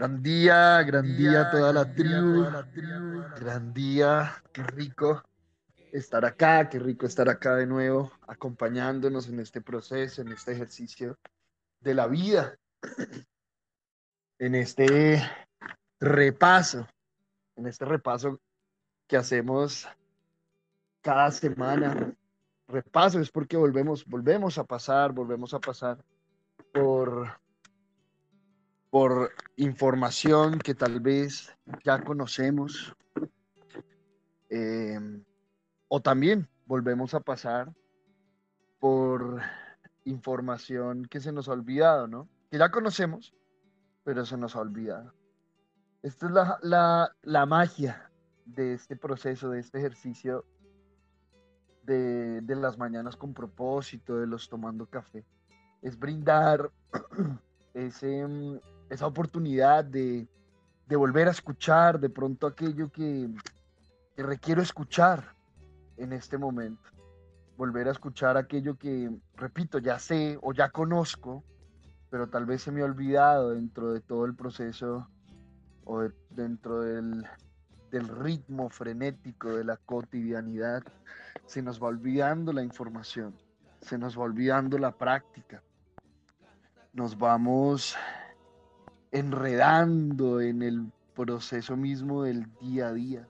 Gran día, gran día toda la tribu. Gran día, qué rico estar acá, qué rico estar acá de nuevo, acompañándonos en este proceso, en este ejercicio de la vida, en este repaso, en este repaso que hacemos cada semana. Repaso es porque volvemos, volvemos a pasar, volvemos a pasar por por información que tal vez ya conocemos. Em, o también volvemos a pasar por información que se nos ha olvidado, ¿no? Que ya conocemos, pero se nos ha olvidado. Esta es la, la, magia de este proceso, de este ejercicio de, de las mañanas con propósito, de los tomando café. Es brindar ese, esa oportunidad de, volver a escuchar de pronto aquello que, requiero escuchar en este momento. Volver a escuchar aquello que, repito, ya sé o ya conozco, pero tal vez se me ha olvidado dentro de todo el proceso o dentro del, del ritmo frenético de la cotidianidad. Se nos va olvidando la información, se nos va olvidando la práctica. Nos vamos enredando en el proceso mismo del día a día.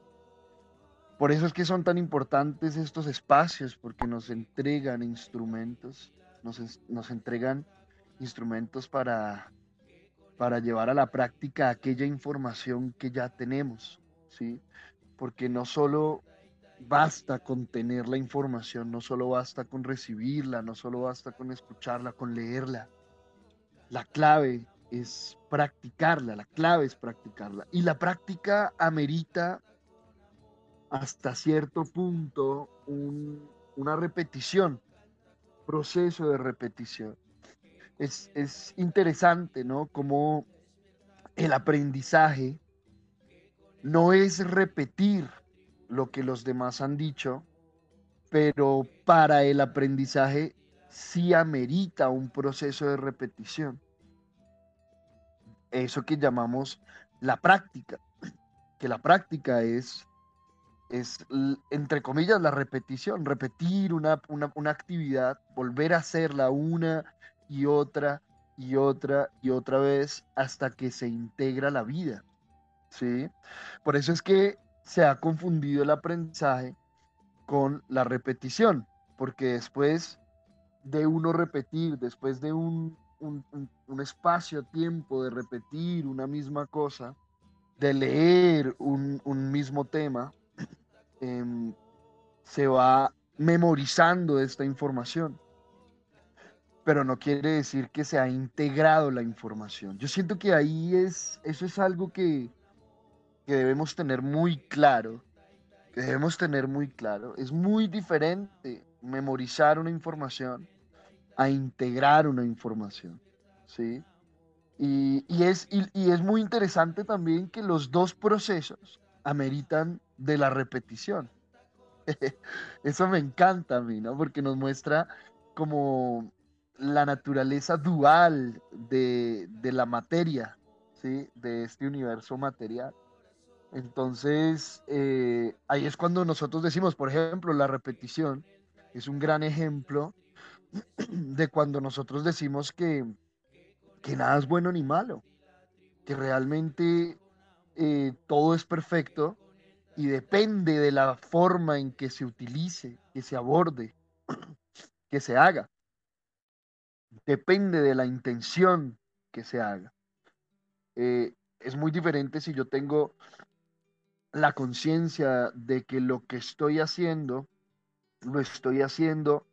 Por eso es que son tan importantes estos espacios, porque nos entregan instrumentos, nos, entregan instrumentos para, para llevar a la práctica aquella información que ya tenemos, ¿sí? Porque no solo basta con tener la información, no solo basta con recibirla, no solo basta con escucharla, con leerla. La clave es practicarla, la clave es practicarla. Y la práctica amerita hasta cierto punto una repetición, proceso de repetición. Es, es interesante, ¿no? Como el aprendizaje no es repetir lo que los demás han dicho, pero para el aprendizaje sí amerita un proceso de repetición eso que llamamos la práctica, que la práctica es, es entre comillas, la repetición, repetir una, una, actividad, volver a hacerla una y otra y otra y otra vez hasta que se integra la vida. ¿sí? Por eso es que se ha confundido el aprendizaje con la repetición, porque después de uno repetir, después de un un, espacio-tiempo de repetir una misma cosa, de leer un, mismo tema, em, se va memorizando esta información. Pero no quiere decir que se ha integrado la información. Yo siento que ahí es, eso es algo que, que debemos tener muy claro, que debemos tener muy claro. Es muy diferente memorizar una información a integrar una información, ¿sí? Y, es, y, es muy interesante también que los dos procesos ameritan de la repetición. Eso me encanta a mí, ¿no? Porque nos muestra como la naturaleza dual de, la materia, ¿sí? De este universo material. Entonces, eh, ahí es cuando nosotros decimos, por ejemplo, la repetición es un gran ejemplo de cuando nosotros decimos que, que nada es bueno ni malo, que realmente eh, todo es perfecto y depende de la forma en que se utilice, que se aborde, que se haga. Depende de la intención que se haga. Eh, es muy diferente si yo tengo la conciencia de que lo que estoy haciendo, lo estoy haciendo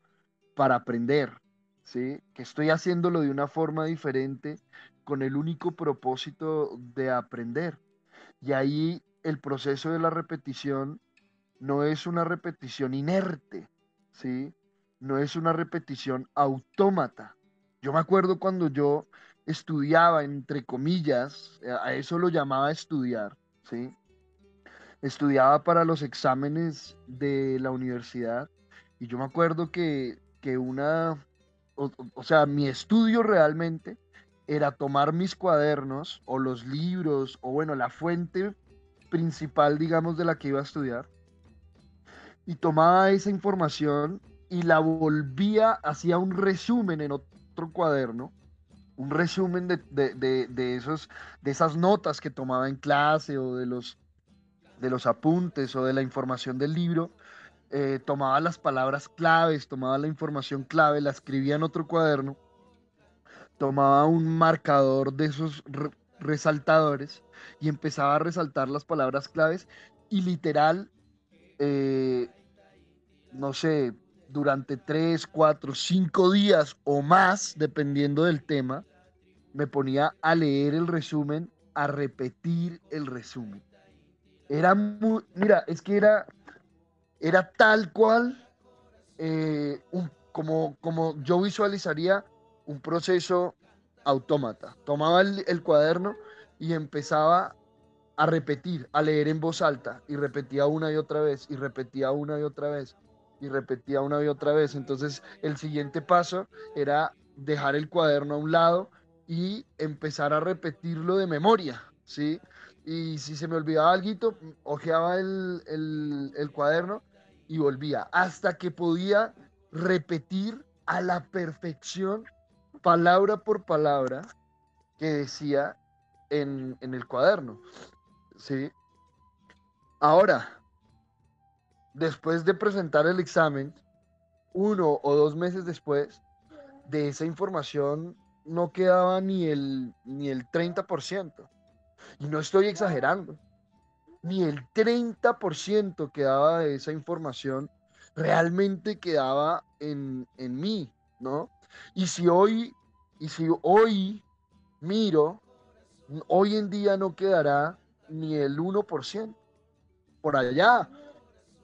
para aprender, ¿sí? Que estoy haciéndolo de una forma diferente con el único propósito de aprender. Y ahí el proceso de la repetición no es una repetición inerte, ¿sí? No es una repetición autómata. Yo me acuerdo cuando yo estudiaba, entre comillas, eh, a eso lo llamaba estudiar, ¿sí? Estudiaba para los exámenes de la universidad y yo me acuerdo que que una, o, sea, mi estudio realmente era tomar mis cuadernos o los libros o bueno, la fuente principal, digamos, de la que iba a estudiar. Y tomaba esa información y la volvía, hacía un resumen en otro cuaderno, un resumen de, esos, de esas notas que tomaba en clase o de los, de los apuntes o de la información del libro. Eh, tomaba las palabras claves, tomaba la información clave, la escribía en otro cuaderno, tomaba un marcador de esos resaltadores y empezaba a resaltar las palabras claves y literal, eh, no sé, durante tres, cuatro, cinco días o más, dependiendo del tema, me ponía a leer el resumen, a repetir el resumen. Era muy, mira, es que era, era tal cual eh, como, como yo visualizaría un proceso autómata. Tomaba el, cuaderno y empezaba a repetir, a leer en voz alta y repetía una y otra vez y repetía una y otra vez y repetía una y otra vez. Entonces el siguiente paso era dejar el cuaderno a un lado y empezar a repetirlo de memoria, ¿sí? Y si se me olvidaba algo, ojeaba el, el, el cuaderno y volvía hasta que podía repetir a la perfección, palabra por palabra, que decía en, en el cuaderno, ¿sí? Ahora, después de presentar el examen, uno o dos meses después, de esa información no quedaba ni el, ni el 30%. Y no estoy exagerando. Ni el 30% quedaba de esa información realmente quedaba en, en mí, ¿no? Y si hoy, y si hoy miro, hoy en día no quedará ni el 1%. Por allá,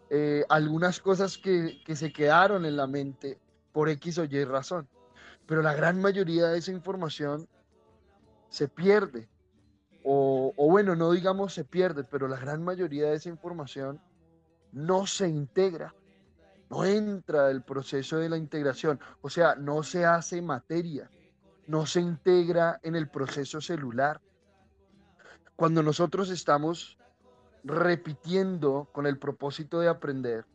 eh, algunas cosas que, se quedaron en la mente por X o Y razón. Pero la gran mayoría de esa información se pierde. O, bueno, no digamos se pierde, pero la gran mayoría de esa información no se integra, no entra el proceso de la integración, o sea, no se hace materia, no se integra en el proceso celular. Cuando nosotros estamos repitiendo con el propósito de aprender.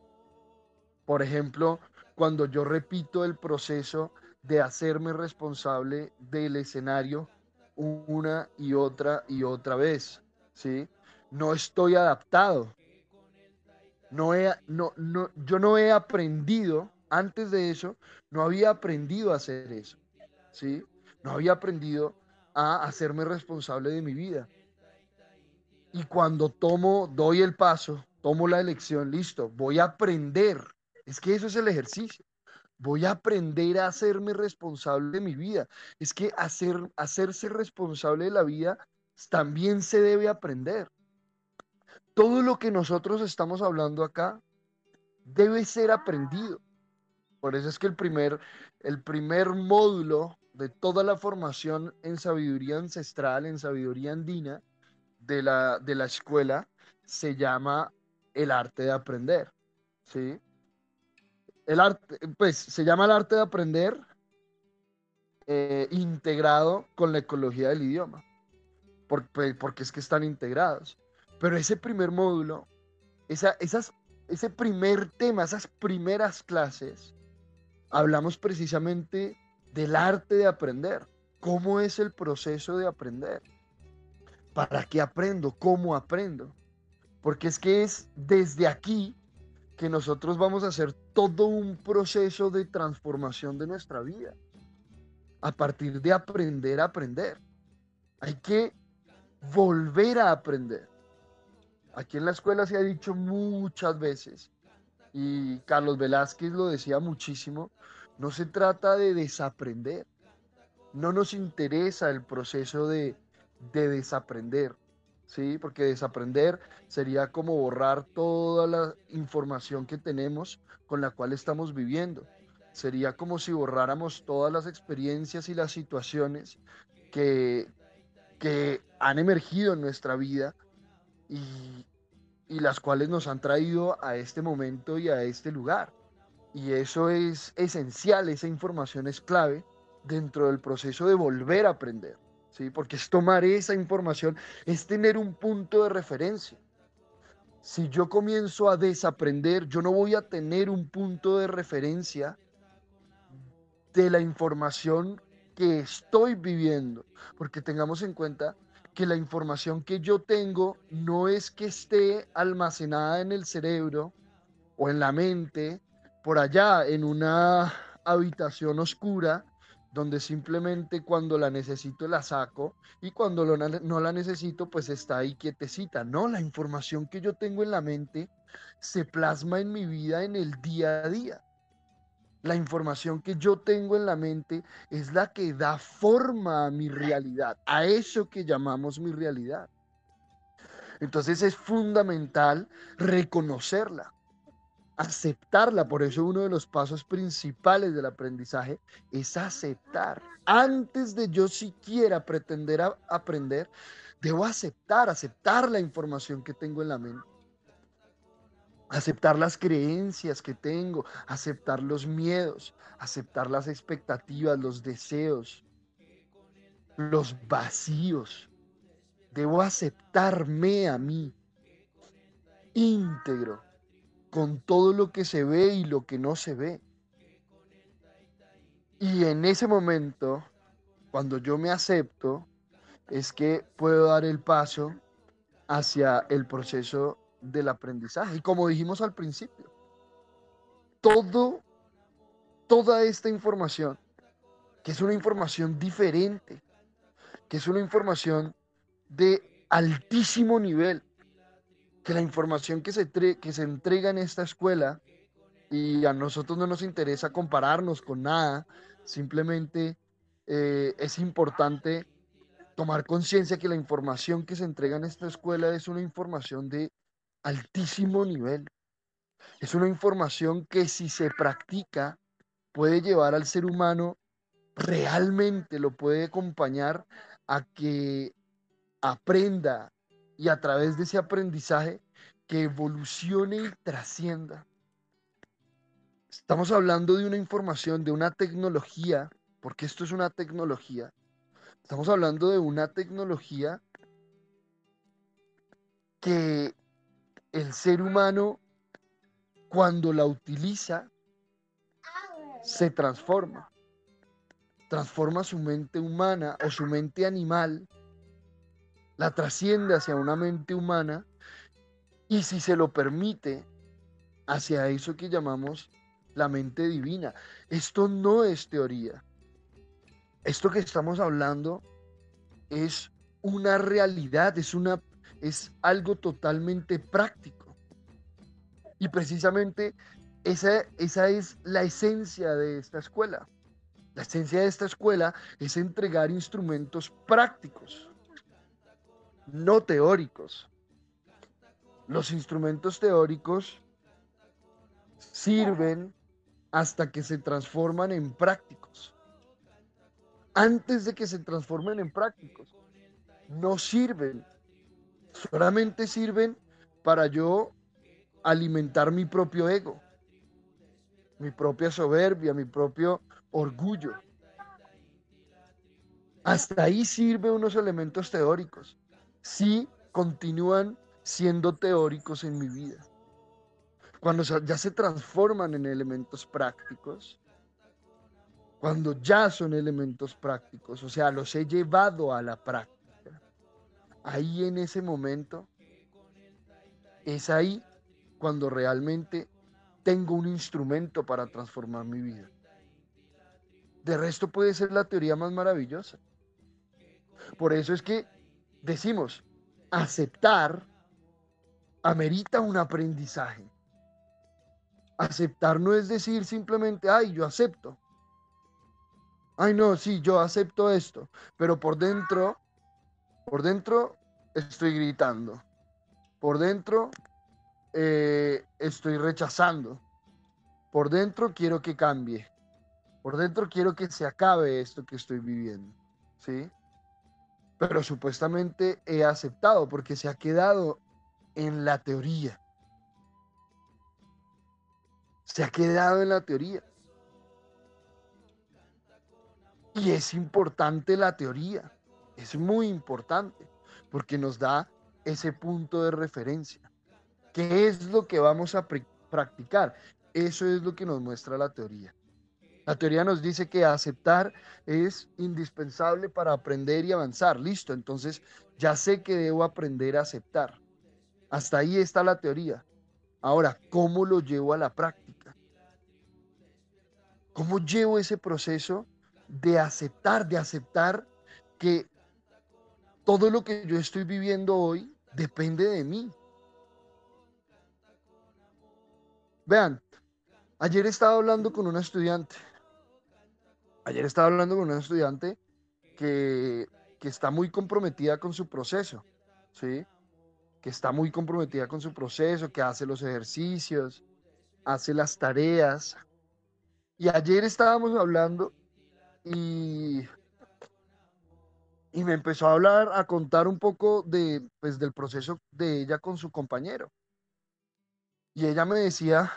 Por ejemplo, cuando yo repito el proceso de hacerme responsable del escenario una y otra y otra vez, ¿sí? No estoy adaptado. No he, no, no, yo no he aprendido, antes de eso, no había aprendido a hacer eso, ¿sí? No había aprendido a hacerme responsable de mi vida. Y cuando tomo, doy el paso, tomo la elección, listo, voy a aprender. Es que eso es el ejercicio. Voy a aprender a hacerme responsable de mi vida. Es que hacer, hacerse responsable de la vida también se debe aprender. Todo lo que nosotros estamos hablando acá debe ser aprendido. Por eso es que el primer, el primer módulo de toda la formación en sabiduría ancestral, en sabiduría andina, de la, de la escuela se llama el arte de aprender, ¿sí? El arte, pues se llama el arte de aprender eh, integrado con la ecología del idioma, porque, porque es que están integrados. Pero ese primer módulo, esa, esas, ese primer tema, esas primeras clases, hablamos precisamente del arte de aprender, cómo es el proceso de aprender. ¿Para qué aprendo? ¿Cómo aprendo? Porque es que es desde aquí que nosotros vamos a hacer todo un proceso de transformación de nuestra vida. A partir de aprender a aprender. Hay que volver a aprender. Aquí en la escuela se ha dicho muchas veces, y Carlos Velázquez lo decía muchísimo, no se trata de desaprender. No nos interesa el proceso de de desaprender, ¿sí? Porque desaprender sería como borrar toda la información que tenemos con la cual estamos viviendo. Sería como si borráramos todas las experiencias y las situaciones que, que han emergido en nuestra vida y, y las cuales nos han traído a este momento y a este lugar. Y eso es esencial, esa información es clave dentro del proceso de volver a aprender, ¿sí? Porque es tomar esa información, es tener un punto de referencia. Si yo comienzo a desaprender, yo no voy a tener un punto de referencia de la información que estoy viviendo, porque tengamos en cuenta que la información que yo tengo no es que esté almacenada en el cerebro o en la mente, por allá en una habitación oscura, donde simplemente cuando la necesito la saco y cuando no la necesito pues está ahí quietecita. No, la información que yo tengo en la mente se plasma en mi vida en el día a día. La información que yo tengo en la mente es la que da forma a mi realidad, a eso que llamamos mi realidad. Entonces es fundamental reconocerla, aceptarla. Por eso uno de los pasos principales del aprendizaje es aceptar. Antes de yo siquiera pretender aprender, debo aceptar, aceptar la información que tengo en la mente aceptar las creencias que tengo, aceptar los miedos, aceptar las expectativas, los deseos, los vacíos. Debo aceptarme a mí íntegro, con todo lo que se ve y lo que no se ve. Y en ese momento, cuando yo me acepto, es que puedo dar el paso hacia el proceso del aprendizaje. Y como dijimos al principio, todo, toda esta información, que es una información diferente, que es una información de altísimo nivel, que la información que se, que se entrega en esta escuela, y a nosotros no nos interesa compararnos con nada, simplemente eh, es importante tomar conciencia que la información que se entrega en esta escuela es una información de altísimo nivel. Es una información que si se practica puede llevar al ser humano, realmente lo puede acompañar a que aprenda y a través de ese aprendizaje que evolucione y trascienda. Estamos hablando de una información, de una tecnología, porque esto es una tecnología. Estamos hablando de una tecnología que el ser humano, cuando la utiliza, se transforma. Transforma su mente humana o su mente animal, la trasciende hacia una mente humana y si se lo permite, hacia eso que llamamos la mente divina. Esto no es teoría. Esto que estamos hablando es una realidad, es una es algo totalmente práctico. Y precisamente esa, esa es la esencia de esta escuela. La esencia de esta escuela es entregar instrumentos prácticos, no teóricos. Los instrumentos teóricos sirven hasta que se transforman en prácticos. Antes de que se transformen en prácticos, no sirven solamente sirven para yo alimentar mi propio ego, mi propia soberbia, mi propio orgullo. Hasta ahí sirven unos elementos teóricos. Sí continúan siendo teóricos en mi vida. Cuando ya se transforman en elementos prácticos, cuando ya son elementos prácticos, o sea, los he llevado a la práctica ahí en ese momento, es ahí cuando realmente tengo un instrumento para transformar mi vida. De resto puede ser la teoría más maravillosa. Por eso es que decimos, aceptar amerita un aprendizaje. Aceptar no es decir simplemente, ay, yo acepto. Ay, no, sí, yo acepto esto. Pero por dentro, por dentro estoy gritando. Por dentro eh, estoy rechazando. Por dentro quiero que cambie. Por dentro quiero que se acabe esto que estoy viviendo. ¿Sí? Pero supuestamente he aceptado porque se ha quedado en la teoría. Se ha quedado en la teoría. Y es importante la teoría, es muy importante, porque nos da ese punto de referencia. ¿Qué es lo que vamos a practicar? Eso es lo que nos muestra la teoría. La teoría nos dice que aceptar es indispensable para aprender y avanzar. Listo, entonces ya sé que debo aprender a aceptar. Hasta ahí está la teoría. Ahora, ¿cómo lo llevo a la práctica? ¿Cómo llevo ese proceso de aceptar, de aceptar que todo lo que yo estoy viviendo hoy depende de mí? Vean, ayer estaba hablando con una estudiante. Ayer estaba hablando con una estudiante que, que está muy comprometida con su proceso, ¿sí? Que está muy comprometida con su proceso, que hace los ejercicios, hace las tareas. Y ayer estábamos hablando y, y me empezó a hablar, a contar un poco de, pues, del proceso de ella con su compañero. Y ella me decía,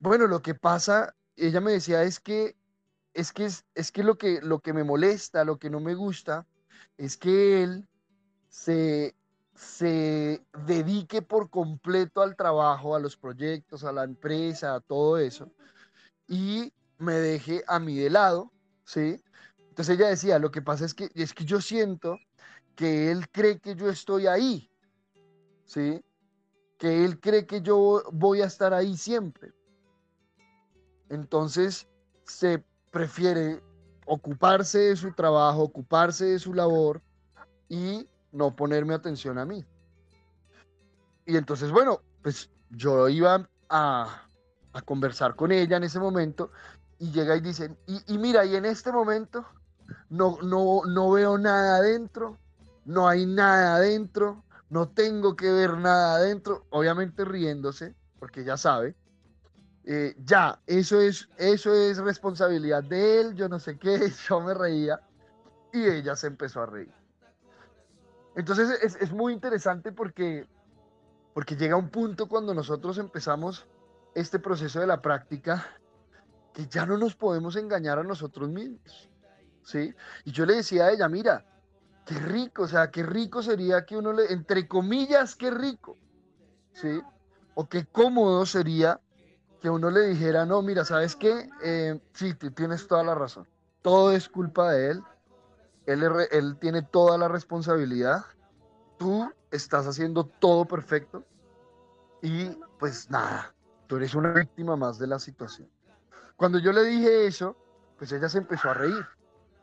bueno, lo que pasa, ella me decía es que es que es, que lo que lo que me molesta, lo que no me gusta es que él se se dedique por completo al trabajo, a los proyectos, a la empresa, a todo eso, y me deje a mí de lado, ¿sí? Entonces ella decía, lo que pasa es que, es que yo siento que él cree que yo estoy ahí, ¿sí? que él cree que yo voy a estar ahí siempre. Entonces se prefiere ocuparse de su trabajo, ocuparse de su labor y no ponerme atención a mí. Y entonces, bueno, pues yo iba a, conversar con ella en ese momento y llega y dice, y, mira, y en este momento no, no, no veo nada adentro, no hay nada adentro, no tengo que ver nada adentro, obviamente riéndose, porque ya sabe. Eh, ya, eso es, eso es responsabilidad de él, yo no sé qué, yo me reía y ella se empezó a reír. Entonces es, es muy interesante porque, porque llega un punto cuando nosotros empezamos este proceso de la práctica que ya no nos podemos engañar a nosotros mismos. ¿sí? Y yo le decía a ella, mira, Qué rico, o sea, qué rico sería que uno le, entre comillas, qué rico, ¿sí? O qué cómodo sería que uno le dijera, no, mira, ¿sabes qué? Eh, sí, tienes toda la razón. Todo es culpa de él. Él, él tiene toda la responsabilidad. Tú estás haciendo todo perfecto. Y pues nada, tú eres una víctima más de la situación. Cuando yo le dije eso, pues ella se empezó a reír,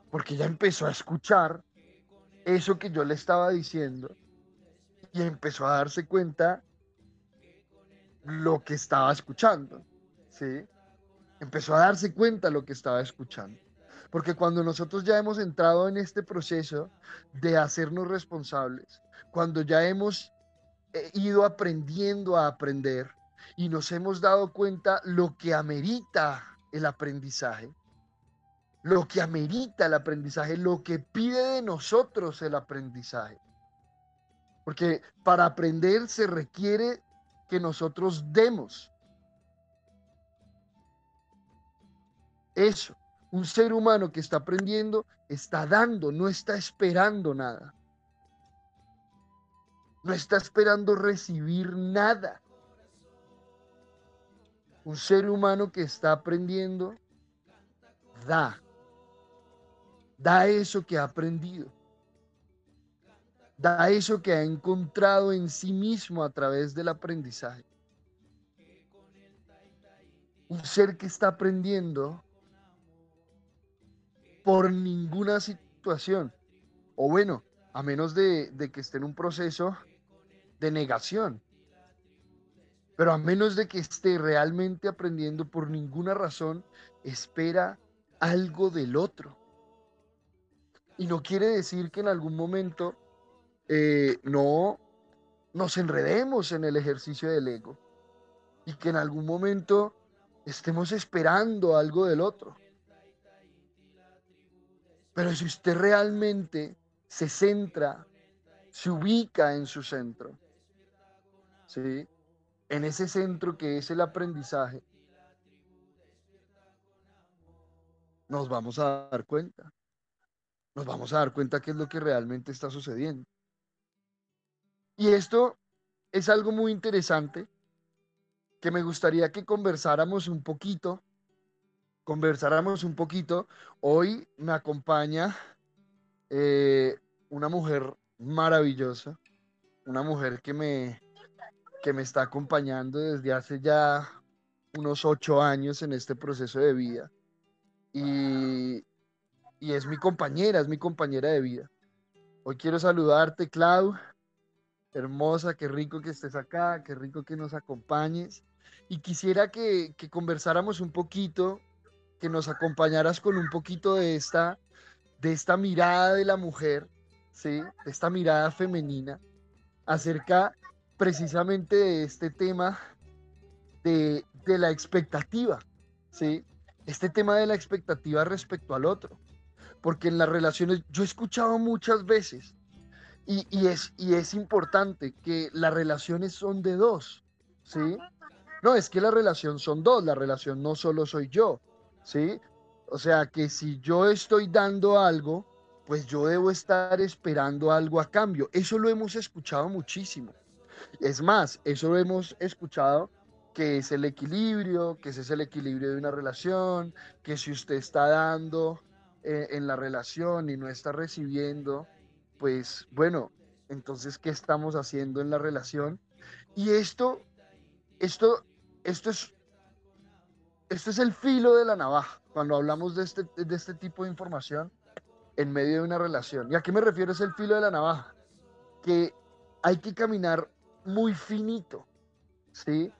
porque ella empezó a escuchar eso que yo le estaba diciendo y empezó a darse cuenta lo que estaba escuchando, ¿sí? Empezó a darse cuenta lo que estaba escuchando. Porque cuando nosotros ya hemos entrado en este proceso de hacernos responsables, cuando ya hemos eh, ido aprendiendo a aprender y nos hemos dado cuenta lo que amerita el aprendizaje, lo que amerita el aprendizaje, lo que pide de nosotros el aprendizaje. Porque para aprender se requiere que nosotros demos. Eso, un ser humano que está aprendiendo está dando, no está esperando nada. No está esperando recibir nada. Un ser humano que está aprendiendo da Da eso que ha aprendido. Da eso que ha encontrado en sí mismo a través del aprendizaje. Un ser que está aprendiendo por ninguna situación. O bueno, a menos de, de que esté en un proceso de negación. Pero a menos de que esté realmente aprendiendo por ninguna razón, espera algo del otro. Y no quiere decir que en algún momento eh, no nos enredemos en el ejercicio del ego y que en algún momento estemos esperando algo del otro. Pero si usted realmente se centra, se ubica en su centro, ¿sí? en ese centro que es el aprendizaje, nos vamos a dar cuenta. Nos vamos a dar cuenta qué es lo que realmente está sucediendo. Y esto es algo muy interesante que me gustaría que conversáramos un poquito, conversáramos un poquito. Hoy me acompaña eh, una mujer maravillosa, una mujer que me, que me está acompañando desde hace ya unos ocho años en este proceso de vida. Y, y es mi compañera, es mi compañera de vida. Hoy quiero saludarte, Clau. Hermosa, qué rico que estés acá, qué rico que nos acompañes y quisiera que, conversáramos un poquito, que nos acompañaras con un poquito de esta, de esta mirada de la mujer, ¿sí? de esta mirada femenina, acerca precisamente de este tema de, de la expectativa, ¿sí? este tema de la expectativa respecto al otro. Porque en las relaciones, yo he escuchado muchas veces, y, es importante que las relaciones son de dos, ¿sí? No, es que la relación son dos, la relación no solo soy yo, ¿sí? O sea, que si yo estoy dando algo, pues yo debo estar esperando algo a cambio. Eso lo hemos escuchado muchísimo. Es más, eso lo hemos escuchado que es el equilibrio, que ese es el equilibrio de una relación, que si usted está dando eh, en la relación y no está recibiendo, pues bueno, entonces, ¿qué estamos haciendo en la relación? Y esto, esto esto es, esto es el filo de la navaja cuando hablamos de este, de este tipo de información en medio de una relación. ¿Y a qué me refiero es el filo de la navaja? Que hay que caminar muy finito, ¿sí?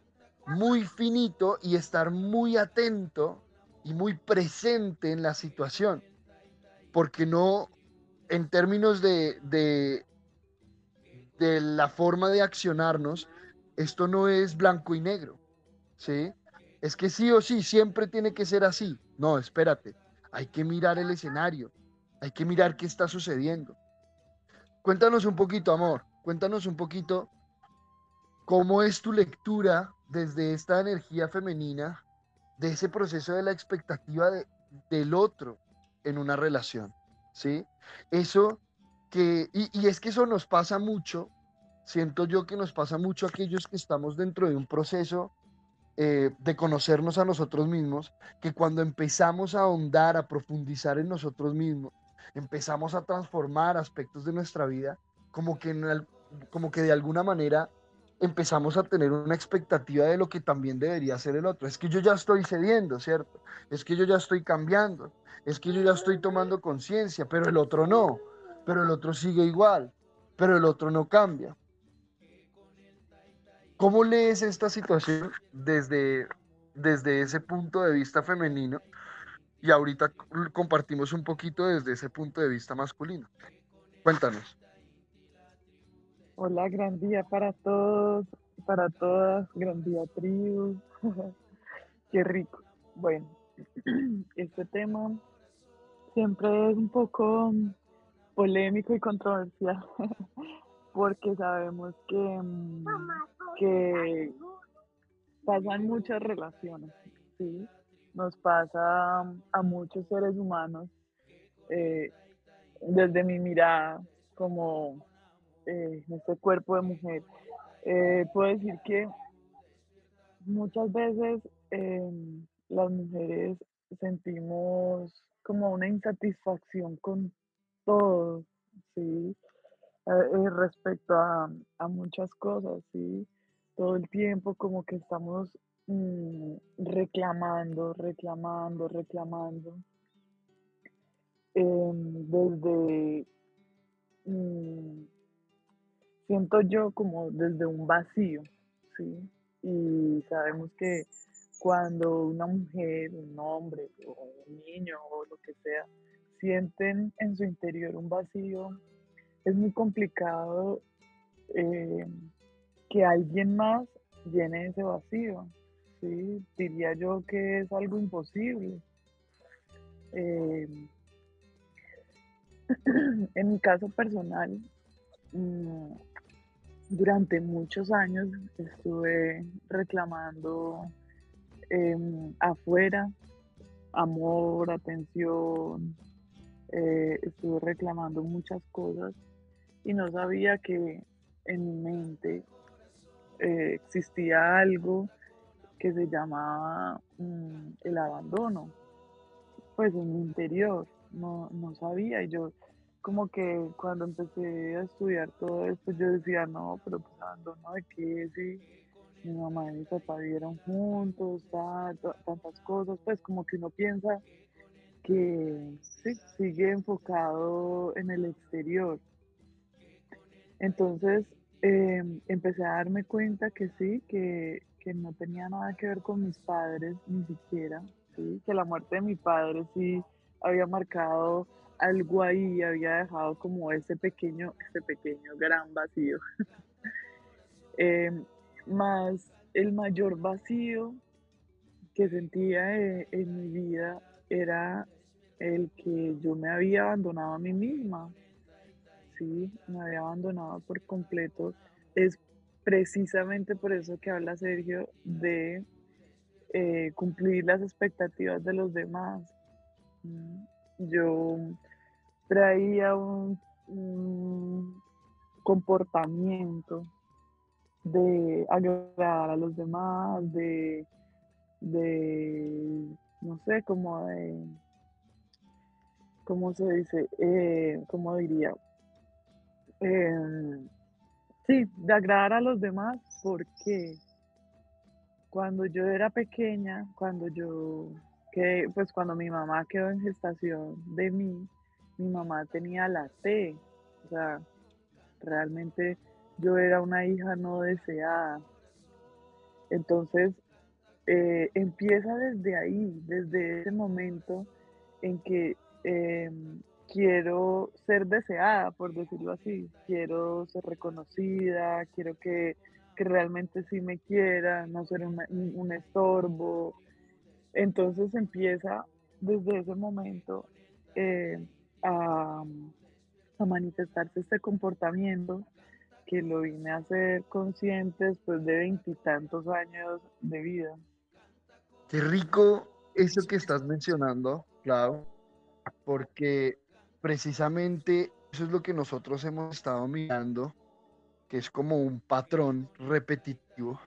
Muy finito y estar muy atento y muy presente en la situación. Porque no, en términos de, de, de la forma de accionarnos, esto no es blanco y negro. ¿sí? Es que sí o sí, siempre tiene que ser así. No, espérate, hay que mirar el escenario, hay que mirar qué está sucediendo. Cuéntanos un poquito, amor, cuéntanos un poquito cómo es tu lectura desde esta energía femenina, de ese proceso de la expectativa del otro en una relación, ¿sí? Eso que, y, es que eso nos pasa mucho, siento yo que nos pasa mucho a aquellos que estamos dentro de un proceso eh, de conocernos a nosotros mismos, que cuando empezamos a ahondar, a profundizar en nosotros mismos, empezamos a transformar aspectos de nuestra vida, como que, como que de alguna manera empezamos a tener una expectativa de lo que también debería ser el otro. Es que yo ya estoy cediendo, ¿cierto? Es que yo ya estoy cambiando, es que yo ya estoy tomando conciencia, pero el otro no, pero el otro sigue igual, pero el otro no cambia. ¿Cómo lees esta situación desde, desde ese punto de vista femenino? Y ahorita compartimos un poquito desde ese punto de vista masculino. Cuéntanos. Hola, gran día para todos, para todas, gran día tribu. Qué rico. Bueno, este tema siempre es un poco polémico y controversial, porque sabemos que, mm, que pasan muchas relaciones, ¿sí? Nos pasa a muchos seres humanos, eh, desde mi mirada como eh, este cuerpo de mujer. Eh, puedo decir que muchas veces em, las mujeres sentimos como una insatisfacción con todo, ¿sí? Eh, respecto a, a, muchas cosas, ¿sí? Todo el tiempo como que estamos mm, reclamando, reclamando, reclamando. Em, desde, mm, siento yo como desde un vacío, ¿sí? Y sabemos que cuando una mujer, un hombre o un niño o lo que sea, sienten en su interior un vacío, es muy complicado eh, que alguien más llene ese vacío. ¿sí? Diría yo que es algo imposible. Eh, en mi caso personal, mm, durante muchos años estuve reclamando em, afuera amor, atención, eh, estuve reclamando muchas cosas y no sabía que en mi mente eh, existía algo que se llamaba mm, el abandono, pues en mi interior, no, no sabía y yo como que cuando empecé a estudiar todo esto yo decía, no, pero pues abandono de qué, si mi mamá y mi papá vivieron juntos, tantas cosas, pues como que uno piensa que sí, sigue enfocado en el exterior. Entonces em, empecé a darme cuenta que sí, que, no tenía nada que ver con mis padres, ni siquiera, ¿sí? que la muerte de mi padre sí había marcado algo ahí, había dejado como ese pequeño, ese pequeño gran vacío. Em, más el mayor vacío que sentía eh, en mi vida era el que yo me había abandonado a mí misma. Sí, me había abandonado por completo. Es precisamente por eso que habla Sergio de eh, cumplir las expectativas de los demás. Mm, yo traía un, comportamiento de agradar a los demás, de, de no sé, como de ¿cómo se dice? Eh, ¿Cómo diría? Em, sí, de agradar a los demás, porque cuando yo era pequeña, cuando yo, que, pues cuando mi mamá quedó en gestación de mí, mi mamá tenía la T, o sea, realmente yo era una hija no deseada. Entonces, eh, empieza desde ahí, desde ese momento en que Em, quiero ser deseada, por decirlo así, quiero ser reconocida, quiero que, realmente sí me quiera, no ser un estorbo. Entonces empieza desde ese momento eh, a, a, manifestarse este comportamiento que lo vine a ser consciente después de veintitantos años de vida. Qué rico eso que estás mencionando, claro, porque precisamente eso es lo que nosotros hemos estado mirando, que es como un patrón repetitivo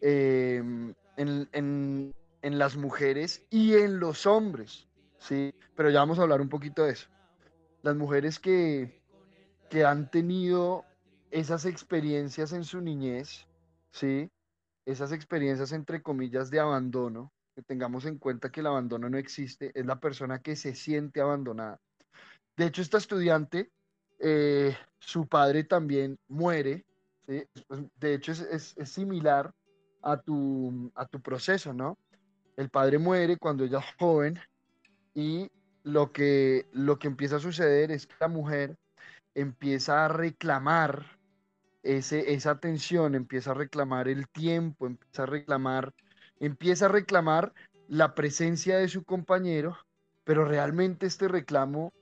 em, en, las mujeres y en los hombres, ¿sí? Pero ya vamos a hablar un poquito de eso. Las mujeres que, que han tenido esas experiencias en su niñez, ¿sí? Esas experiencias entre comillas de abandono, que tengamos en cuenta que el abandono no existe, es la persona que se siente abandonada. De hecho, esta estudiante, eh, su padre también muere, ¿sí? Pues, de hecho es, similar a tu, a tu proceso, ¿no? El padre muere cuando ella es joven y lo que, lo que empieza a suceder es que la mujer empieza a reclamar ese, esa atención, empieza a reclamar el tiempo, empieza a reclamar empieza a reclamar la presencia de su compañero, pero realmente este reclamo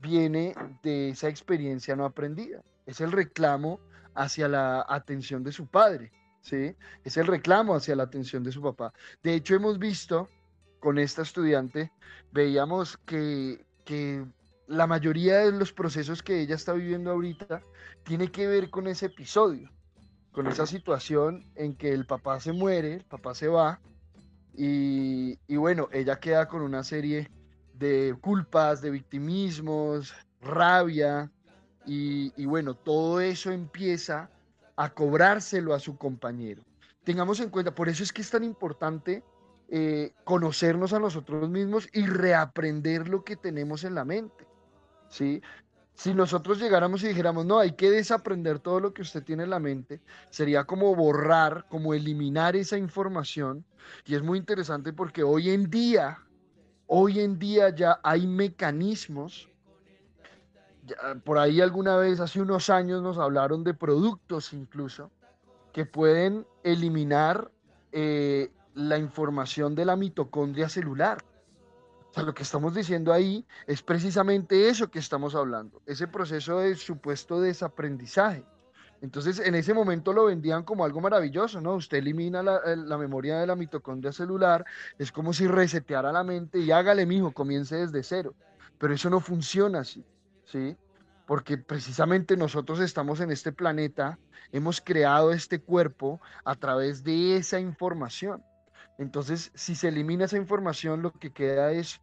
viene de esa experiencia no aprendida. Es el reclamo hacia la atención de su padre, ¿sí? Es el reclamo hacia la atención de su papá. De hecho, hemos visto con esta estudiante, veíamos que, que la mayoría de los procesos que ella está viviendo ahorita tiene que ver con ese episodio con esa situación en que el papá se muere, el papá se va, y, bueno, ella queda con una serie de culpas, de victimismos, rabia, y, bueno, todo eso empieza a cobrárselo a su compañero. Tengamos en cuenta, por eso es que es tan importante eh, conocernos a nosotros mismos y reaprender lo que tenemos en la mente. ¿sí? Si nosotros llegáramos y dijéramos, no, hay que desaprender todo lo que usted tiene en la mente, sería como borrar, como eliminar esa información. Y es muy interesante porque hoy en día, hoy en día ya hay mecanismos. por ahí alguna vez, hace unos años, nos hablaron de productos incluso, que pueden eliminar eh, la información de la mitocondria celular lo que estamos diciendo ahí es precisamente eso que estamos hablando, ese proceso de supuesto desaprendizaje. Entonces, en ese momento lo vendían como algo maravilloso, ¿no? Usted elimina la, la, memoria de la mitocondria celular, es como si reseteara la mente y hágale, mijo, comience desde cero. Pero eso no funciona así, ¿sí? Porque precisamente nosotros estamos en este planeta, hemos creado este cuerpo a través de esa información. Entonces, si se elimina esa información, lo que queda es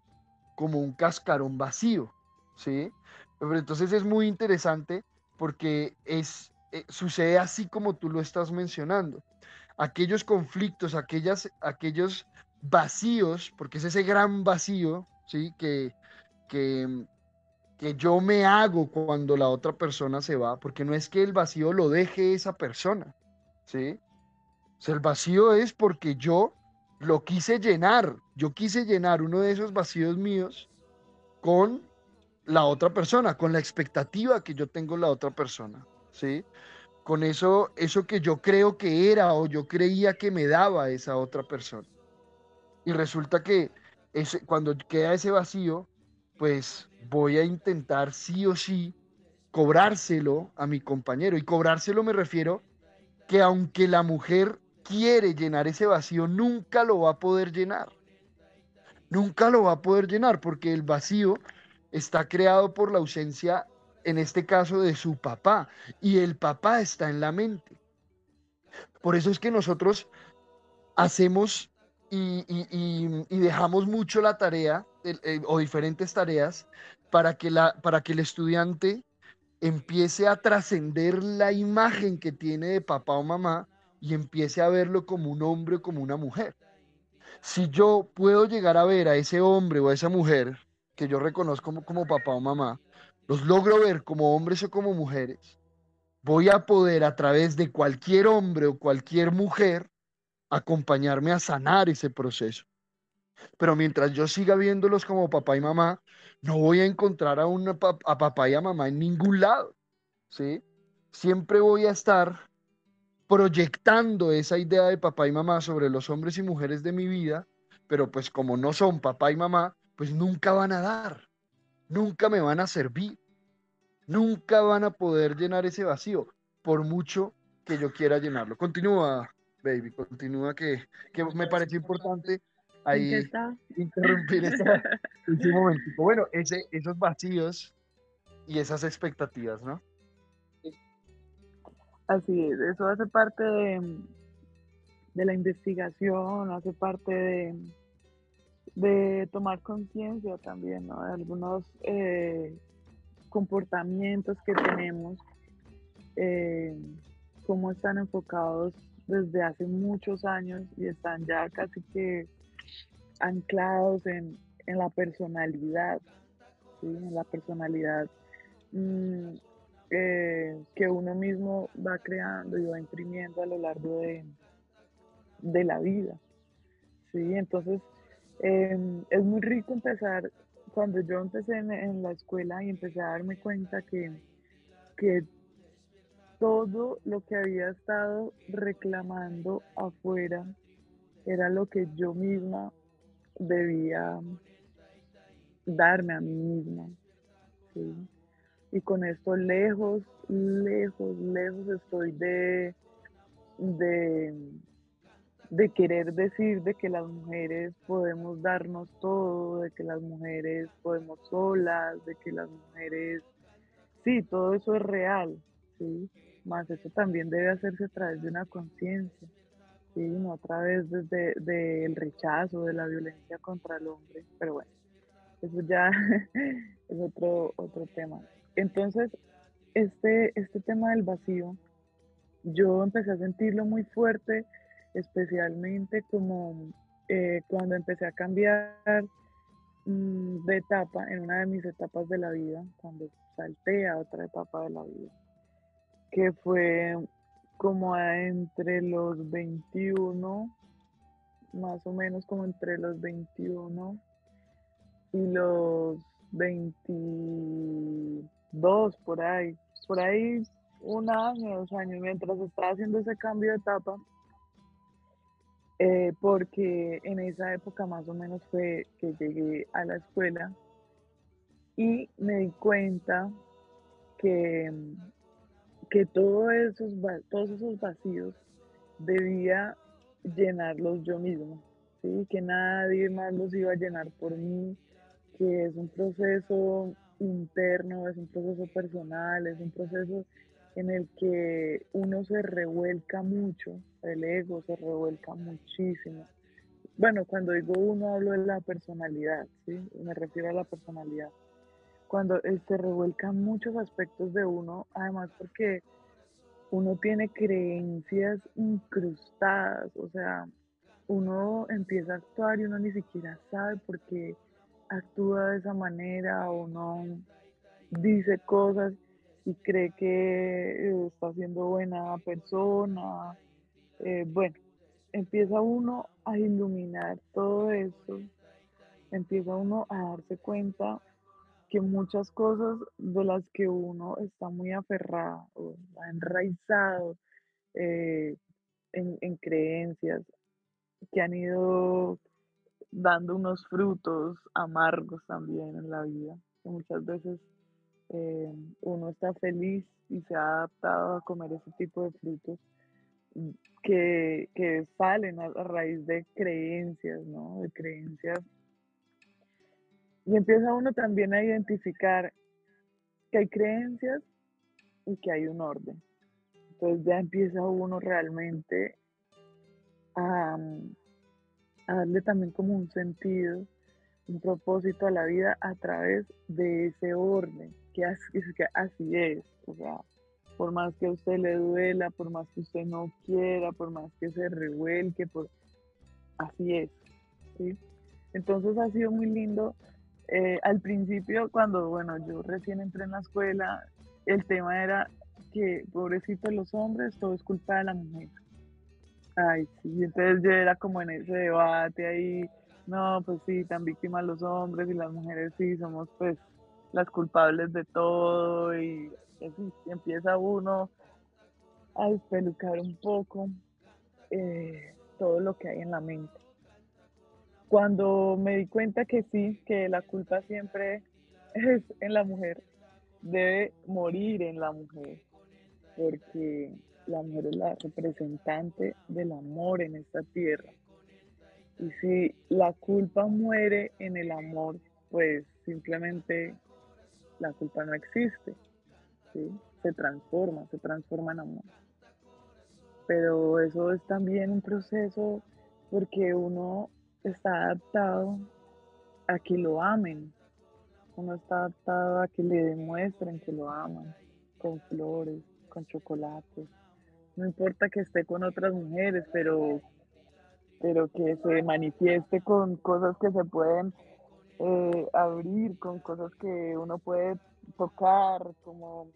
como un cascarón vacío, ¿sí? Pero entonces es muy interesante porque es, eh, sucede así como tú lo estás mencionando. Aquellos conflictos, aquellas, aquellos vacíos, porque es ese gran vacío, ¿sí? Que, que, que yo me hago cuando la otra persona se va, porque no es que el vacío lo deje esa persona, ¿sí? O sea, el vacío es porque yo lo quise llenar, yo quise llenar uno de esos vacíos míos con la otra persona, con la expectativa que yo tengo en la otra persona. ¿sí? Con eso, eso que yo creo que era o yo creía que me daba esa otra persona. Y resulta que ese, cuando queda ese vacío, pues voy a intentar sí o sí cobrárselo a mi compañero. Y cobrárselo me refiero que aunque la mujer quiere llenar ese vacío, nunca lo va a poder llenar. Nunca lo va a poder llenar porque el vacío está creado por la ausencia en este caso de su papá, y el papá está en la mente. Por eso es que nosotros hacemos y, dejamos mucho la tarea o diferentes tareas para que, la, para que el estudiante empiece a trascender la imagen que tiene de papá o mamá y empiece a verlo como un hombre o como una mujer. Si yo puedo llegar a ver a ese hombre o a esa mujer que yo reconozco como, como papá o mamá, los logro ver como hombres o como mujeres, voy a poder a través de cualquier hombre o cualquier mujer acompañarme a sanar ese proceso. Pero mientras yo siga viéndolos como papá y mamá, no voy a encontrar a, una, a papá y a mamá en ningún lado. ¿sí? Siempre voy a estar proyectando esa idea de papá y mamá sobre los hombres y mujeres de mi vida, pero pues como no son papá y mamá, pues nunca van a dar nunca me van a servir, nunca van a poder llenar ese vacío, por mucho que yo quiera llenarlo. Continúa, baby, continúa que, me pareció importante ahí interrumpir este momento. Bueno, ese, esos vacíos y esas expectativas, ¿no? Así es, eso hace parte de, de la investigación, hace parte de, de tomar conciencia también de algunos eh, comportamientos que tenemos, eh, cómo están enfocados desde hace muchos años y están ya casi que anclados en, la personalidad, en la personalidad. Mm, eh, que uno mismo va creando y va imprimiendo a lo largo de, de la vida. ¿sí? Entonces, Em, es muy rico empezar, cuando yo empecé en, la escuela y empecé a darme cuenta que, que todo lo que había estado reclamando afuera era lo que yo misma debía darme a mí misma. Y con esto lejos, lejos, lejos estoy de, de de querer decir de que las mujeres podemos darnos todo, de que las mujeres podemos solas, de que las mujeres, sí, todo eso es real, ¿sí? Más eso también debe hacerse a través de una conciencia, ¿sí? No a través del rechazo, de la violencia contra el hombre, pero bueno, eso ya es otro, otro tema. Entonces, este, este tema del vacío, yo empecé a sentirlo muy fuerte especialmente como eh, cuando empecé a cambiar mm, de etapa, en una de mis etapas de la vida, cuando salté a otra etapa de la vida, que fue como entre los 21, más o menos como entre los 21 y los 22 por ahí, por ahí un año, dos años, mientras estaba haciendo ese cambio de etapa, eh, porque en esa época más o menos fue que llegué a la escuela y me di cuenta que, que todo esos, todos esos vacíos debía llenarlos yo mismo, ¿sí? que nadie más los iba a llenar por mí, que es un proceso interno, es un proceso personal, es un proceso en el que uno se revuelca mucho, el ego se revuelca muchísimo. Bueno, cuando digo uno hablo de la personalidad, ¿sí? me refiero a la personalidad. Cuando se revuelcan muchos aspectos de uno, además porque uno tiene creencias incrustadas, o sea, uno empieza a actuar y uno ni siquiera sabe por qué actúa de esa manera o no dice cosas y cree que está siendo buena persona. Eh, bueno, empieza uno a iluminar todo eso, empieza uno a darse cuenta que muchas cosas de las que uno está muy aferrado, enraizado eh, en, creencias que han ido dando unos frutos amargos también en la vida, que muchas veces eh, uno está feliz y se ha adaptado a comer ese tipo de frutos mm, que, que salen a, a raíz de creencias, ¿no? De creencias y empieza uno también a identificar que hay creencias y que hay un orden. Entonces ya empieza uno realmente a, darle también como un sentido, un propósito a la vida a través de ese orden, que así, es. O sea, por más que a usted le duela, por más que usted no quiera, por más que se revuelque, por... así es. Entonces ha sido muy lindo eh, al principio, cuando, bueno, yo recién entré en la escuela, el tema era que, pobrecitos los hombres, todo es culpa de la mujer. Ay, sí, entonces yo era como en ese debate ahí, no, pues sí, tan víctimas los hombres y las mujeres sí, somos pues las culpables de todo y así empieza uno a despelucar un poco eh, todo lo que hay en la mente. Cuando me di cuenta que sí, que la culpa siempre es en la mujer, debe morir en la mujer, porque la mujer es la representante del amor en esta tierra. Y si la culpa muere en el amor, pues simplemente la culpa no existe, se transforma, se transforma en amor. Pero eso es también un proceso porque uno está adaptado a que lo amen. Uno está adaptado a que le demuestren que lo aman, con flores, con chocolates. No importa que esté con otras mujeres, pero, pero que se manifieste con cosas que se pueden eh, abrir, con cosas que uno puede tocar, como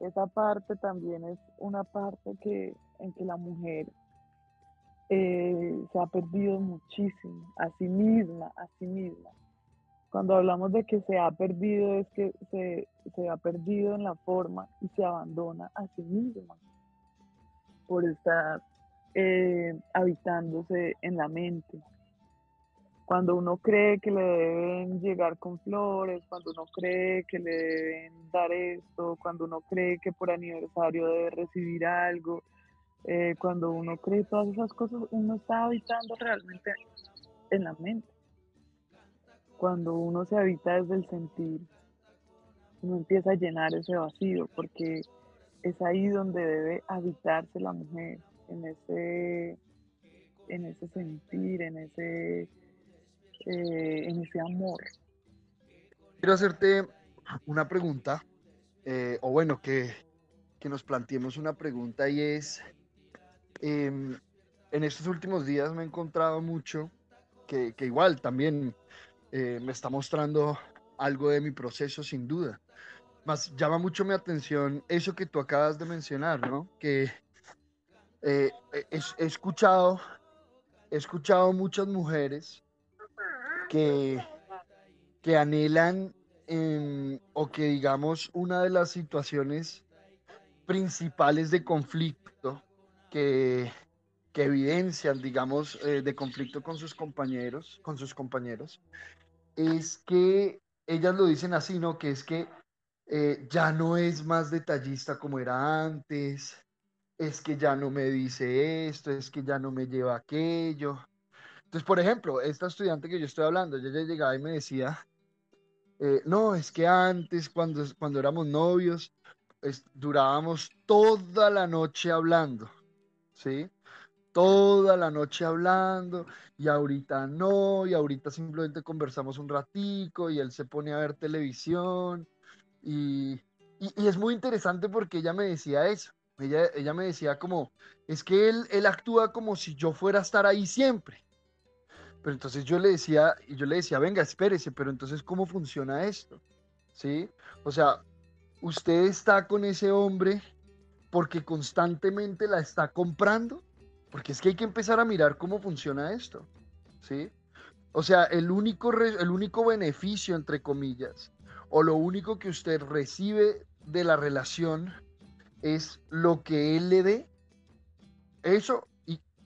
esa parte también es una parte que, en que la mujer eh, se ha perdido muchísimo, a sí misma, a sí misma. Cuando hablamos de que se ha perdido es que se, se ha perdido en la forma y se abandona a sí misma por estar eh, habitándose en la mente. Cuando uno cree que le deben llegar con flores, cuando uno cree que le deben dar esto, cuando uno cree que por aniversario debe recibir algo, eh, cuando uno cree todas esas cosas, uno está habitando realmente en la mente. Cuando uno se habita desde el sentir, uno empieza a llenar ese vacío, porque es ahí donde debe habitarse la mujer, en ese, en ese sentir, en ese, eh, en ese amor. Quiero hacerte una pregunta, eh, o bueno, que, que nos planteemos una pregunta y es, Em, en estos últimos días me he encontrado mucho que, igual también eh, me está mostrando algo de mi proceso sin duda. Más llama mucho mi atención eso que tú acabas de mencionar, ¿no? Que eh, he, escuchado, he escuchado muchas mujeres que, que anhelan em, o que digamos una de las situaciones principales de conflicto que, evidencian, digamos, eh, de conflicto con sus compañeros, con sus compañeros, es que ellas lo dicen así, ¿no? Que es que eh, ya no es más detallista como era antes, es que ya no me dice esto, es que ya no me lleva aquello. Entonces, por ejemplo, esta estudiante que yo estoy hablando, ella llegaba y me decía, eh, no, es que antes, cuando, cuando éramos novios, durábamos toda la noche hablando, ¿sí? Toda la noche hablando y ahorita no, y ahorita simplemente conversamos un ratico y él se pone a ver televisión y, y, es muy interesante porque ella me decía eso, ella, ella me decía como, es que él, él actúa como si yo fuera a estar ahí siempre. Pero entonces yo le decía, y yo le decía, venga, espérese, pero entonces, ¿cómo funciona esto? ¿Sí? O sea, usted está con ese hombre porque constantemente la está comprando, porque es que hay que empezar a mirar cómo funciona esto, ¿sí? O sea, el único, el único beneficio, entre comillas, o lo único que usted recibe de la relación es lo que él le dé. Eso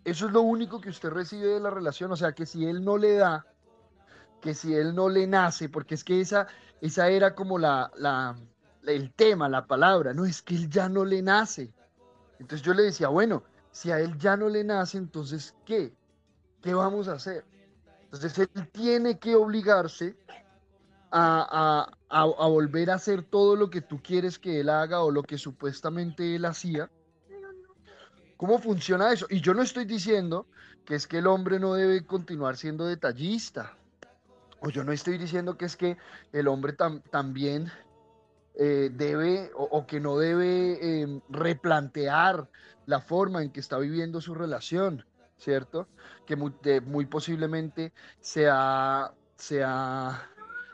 eso es lo único que usted recibe de la relación, o sea, que si él no le da, que si él no le nace, porque es que esa, esa era como la, la, el tema, la palabra, no, es que él ya no le nace. Entonces yo le decía, bueno, si a él ya no le nace, entonces, ¿qué? ¿Qué vamos a hacer? Entonces él tiene que obligarse a, a, a, volver a hacer todo lo que tú quieres que él haga o lo que supuestamente él hacía ¿Cómo funciona eso? Y yo no estoy diciendo que es que el hombre no debe continuar siendo detallista. O yo no estoy diciendo que es que el hombre también eh, debe o, que no debe em, replantear la forma en que está viviendo su relación, ¿cierto? Que muy, posiblemente se ha,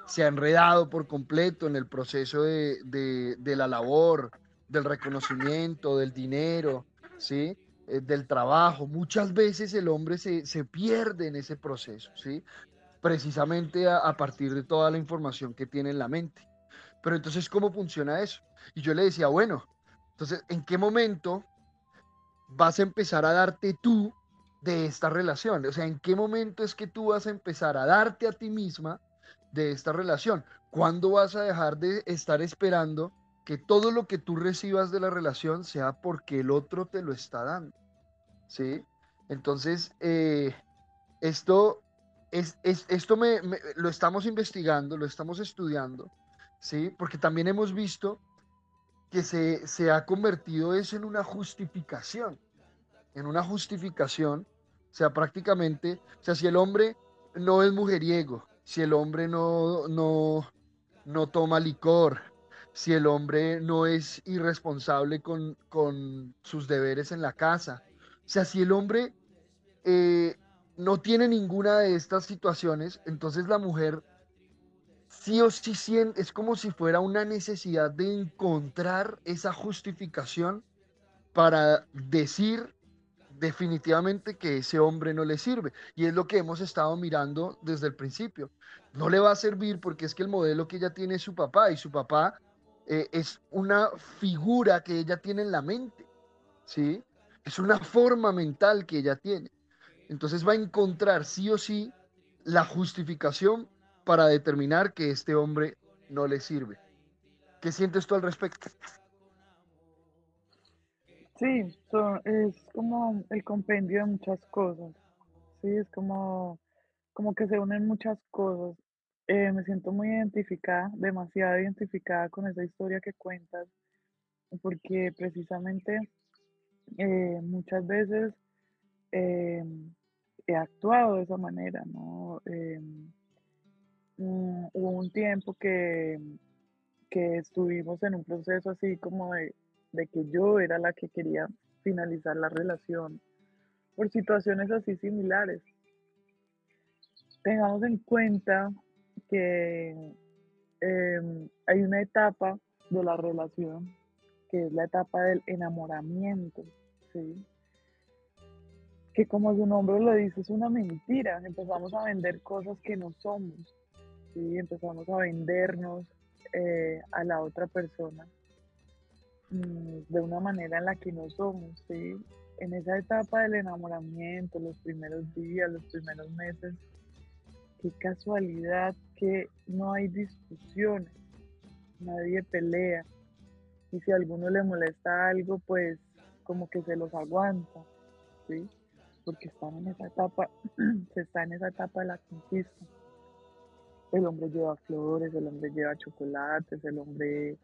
se, ha, enredado por completo en el proceso de, de la labor, del reconocimiento, del dinero, ¿sí? Eh, del trabajo. Muchas veces el hombre se, pierde en ese proceso, ¿sí? Precisamente a, partir de toda la información que tiene en la mente. Pero entonces, ¿cómo funciona eso? Y yo le decía, bueno, entonces, ¿en qué momento vas a empezar a darte tú de esta relación? O sea, ¿en qué momento es que tú vas a empezar a darte a ti misma de esta relación? ¿Cuándo vas a dejar de estar esperando que todo lo que tú recibas de la relación sea porque el otro te lo está dando. ¿Sí? Entonces, eh, esto, es, esto me, lo estamos investigando, lo estamos estudiando, ¿sí? Porque también hemos visto que se, se ha convertido eso en una justificación, en una justificación, o sea, prácticamente, sea, si el hombre no es mujeriego, si el hombre no, no, no toma licor, si el hombre no es irresponsable con, sus deberes en la casa. O sea, si el hombre eh, no tiene ninguna de estas situaciones, entonces la mujer sí o sí es como si fuera una necesidad de encontrar esa justificación para decir definitivamente que ese hombre no le sirve. Y es lo que hemos estado mirando desde el principio. No le va a servir porque es que el modelo que ella tiene es su papá y su papá eh, es una figura que ella tiene en la mente, ¿sí? Es una forma mental que ella tiene. Entonces va a encontrar sí o sí la justificación para determinar que este hombre no le sirve. ¿Qué sientes tú al respecto? Sí, es como el compendio de muchas cosas. Sí, es como, como que se unen muchas cosas. Eh, me siento muy identificada, demasiado identificada con esa historia que cuentas, porque precisamente eh, muchas veces eh, he actuado de esa manera, ¿no? Mm, hubo un tiempo que, que estuvimos en un proceso así como de, de que yo era la que quería finalizar la relación por situaciones así similares. Tengamos en cuenta que em, hay una etapa de la relación que es la etapa del enamoramiento, ¿sí? que como su nombre lo dice es una mentira, empezamos a vender cosas que no somos, empezamos a vendernos eh, a la otra persona de una manera en la que no somos, ¿sí? en esa etapa del enamoramiento, los primeros días, los primeros meses, qué casualidad que no hay discusiones. nadie pelea. Y si a alguno le molesta algo, pues como que se los aguanta, ¿sí? Porque están en esa etapa, se está en esa etapa de la conquista. El hombre lleva flores, el hombre lleva chocolates, el hombre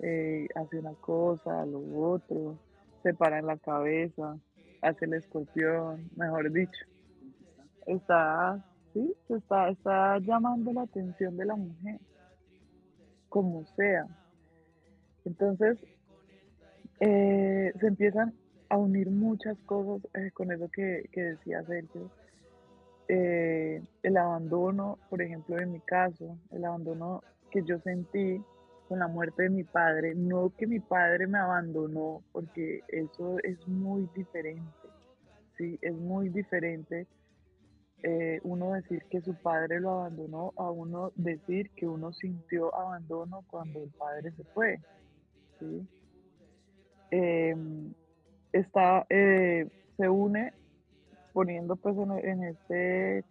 eh, hace una cosa, lo otro, se para en la cabeza, hace el escorpión, mejor dicho. Está, sí, está, está llamando la atención de la mujer, como sea. Entonces, eh, se empiezan a unir muchas cosas eh, con eso que, que decía Sergio. Eh, el abandono, por ejemplo, en mi caso, el abandono que yo sentí con la muerte de mi padre, no que mi padre me abandonó, porque eso es muy diferente, sí, es muy diferente eh, uno decir que su padre lo abandonó a uno decir que uno sintió abandono cuando el padre se fue, sí. Em, está, eh, se une poniendo pues en, este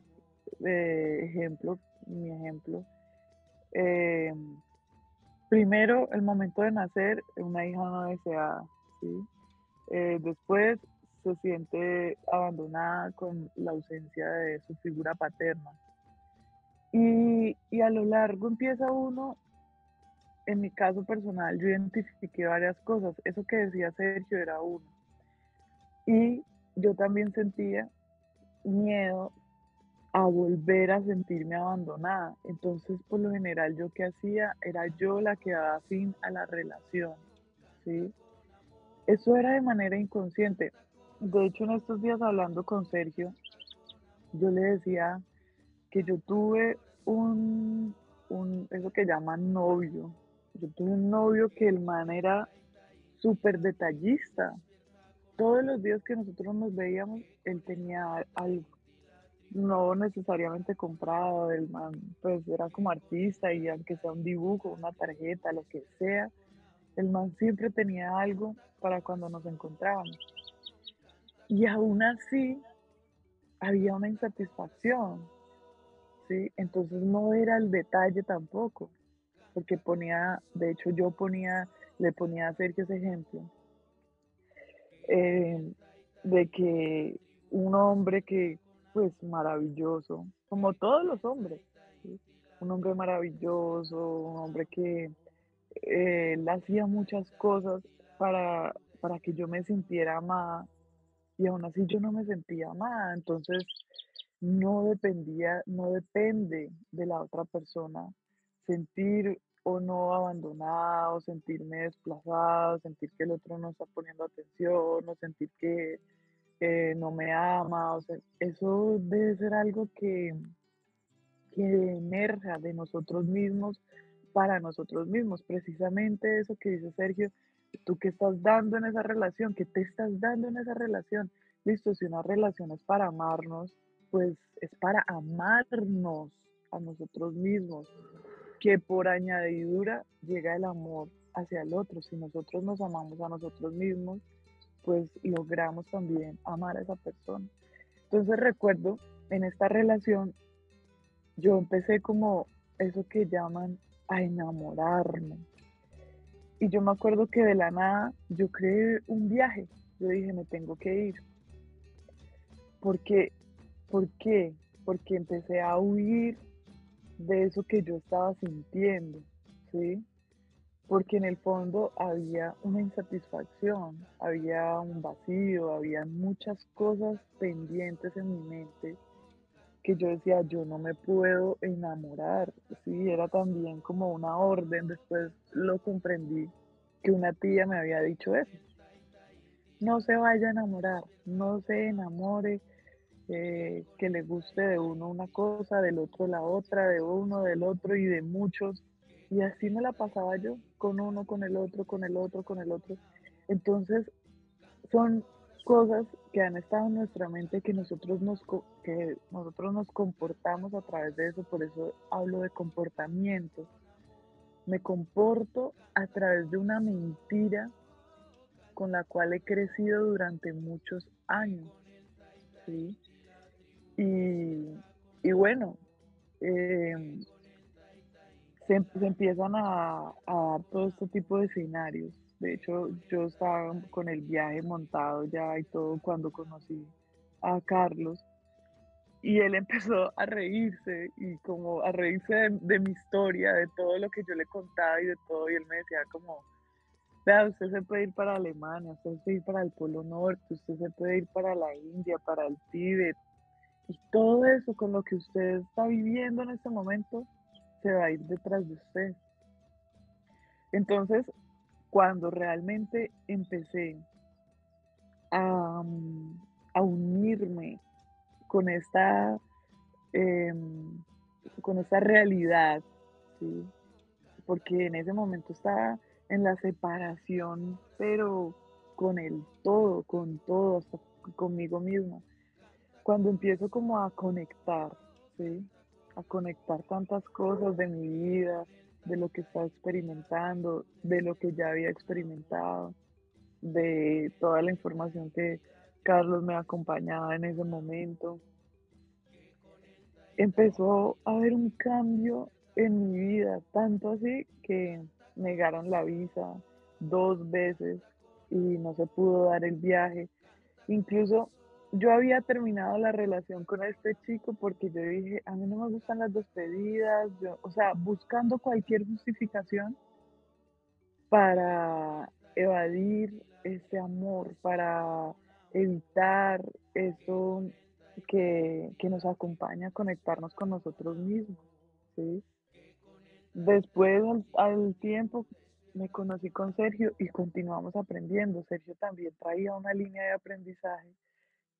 eh, ejemplo, mi ejemplo, em, primero el momento de nacer, una hija no deseada, ¿sí? Eh, después se siente abandonada con la ausencia de su figura paterna. Y, y a lo largo empieza uno en mi caso personal, yo identifiqué varias cosas. Eso que decía Sergio era uno. Y yo también sentía miedo a volver a sentirme abandonada. Entonces, por lo general, yo que hacía era yo la que daba fin a la relación. ¿sí? Eso era de manera inconsciente. De hecho, en estos días hablando con Sergio, yo le decía que yo tuve un, un eso que llaman novio, yo tuve un novio que el man era súper detallista. Todos los días que nosotros nos veíamos, él tenía algo. No necesariamente comprado, el man pues era como artista y aunque sea un dibujo, una tarjeta, lo que sea, el man siempre tenía algo para cuando nos encontrábamos. Y aún así había una insatisfacción, ¿sí? Entonces no era el detalle tampoco porque ponía, de hecho yo ponía, le ponía a Sergio ese ejemplo, eh, de que un hombre que, pues maravilloso, como todos los hombres, un hombre maravilloso, un hombre que eh, él hacía muchas cosas para, para que yo me sintiera amada y aún así yo no me sentía amada, entonces no dependía, no depende de la otra persona sentir o no abandonado, sentirme desplazado, sentir que el otro no está poniendo atención, o sentir que no me ama, o sea, eso debe ser algo que, que emerja de nosotros mismos para nosotros mismos. Precisamente eso que dice Sergio, tú que estás dando en esa relación, que te estás dando en esa relación. Listo, si una relación es para amarnos, pues es para amarnos a nosotros mismos, que por añadidura llega el amor hacia el otro. Si nosotros nos amamos a nosotros mismos, pues logramos también amar a esa persona. Entonces recuerdo en esta relación, yo empecé como eso que llaman a enamorarme. Y yo me acuerdo que de la nada yo creé un viaje. Yo dije, me tengo que ir. Porque, ¿Por qué? Porque empecé a huir de eso que yo estaba sintiendo, ¿sí? Porque en el fondo había una insatisfacción, había un vacío, había muchas cosas pendientes en mi mente que yo decía, yo no me puedo enamorar, ¿sí? Era también como una orden, después lo comprendí, que una tía me había dicho eso. No se vaya a enamorar, no se enamore, eh, que le guste de uno una cosa, del otro la otra, de uno, del otro y de muchos. Y así me la pasaba yo, con uno, con el otro, con el otro, con el otro. Entonces, son cosas que han estado en nuestra mente que nosotros nos, que nosotros nos comportamos a través de eso, por eso hablo de comportamiento. Me comporto a través de una mentira con la cual he crecido durante muchos años. ¿sí? Y, bueno, em, se, empiezan a, dar todo este tipo de escenarios. De hecho, yo estaba con el viaje montado ya y todo cuando conocí a Carlos y él empezó a reírse y como a reírse de, mi historia, de todo lo que yo le contaba y de todo y él me decía como, vea, usted se puede ir para Alemania, usted se puede ir para el Polo Norte, usted se puede ir para la India, para el Tíbet y todo eso con lo que usted está viviendo en este momento se va a ir detrás de usted. Entonces, cuando realmente empecé a, a unirme con esta, em, con esta realidad, porque en ese momento estaba en la separación, pero con el todo, con todo, hasta conmigo misma. Cuando empiezo como a conectar, a conectar tantas cosas de mi vida, de lo que estaba experimentando, de lo que ya había experimentado, de toda la información que Carlos me acompañaba en ese momento. Empezó a haber un cambio en mi vida, tanto así que negaron la visa dos veces y no se pudo dar el viaje. Incluso yo había terminado la relación con este chico porque yo dije, a mí no me gustan las despedidas, o sea, buscando cualquier justificación para evadir ese amor, para evitar eso que, nos acompaña a conectarnos con nosotros mismos. ¿sí? Después, al, tiempo, me conocí con Sergio y continuamos aprendiendo. Sergio también traía una línea de aprendizaje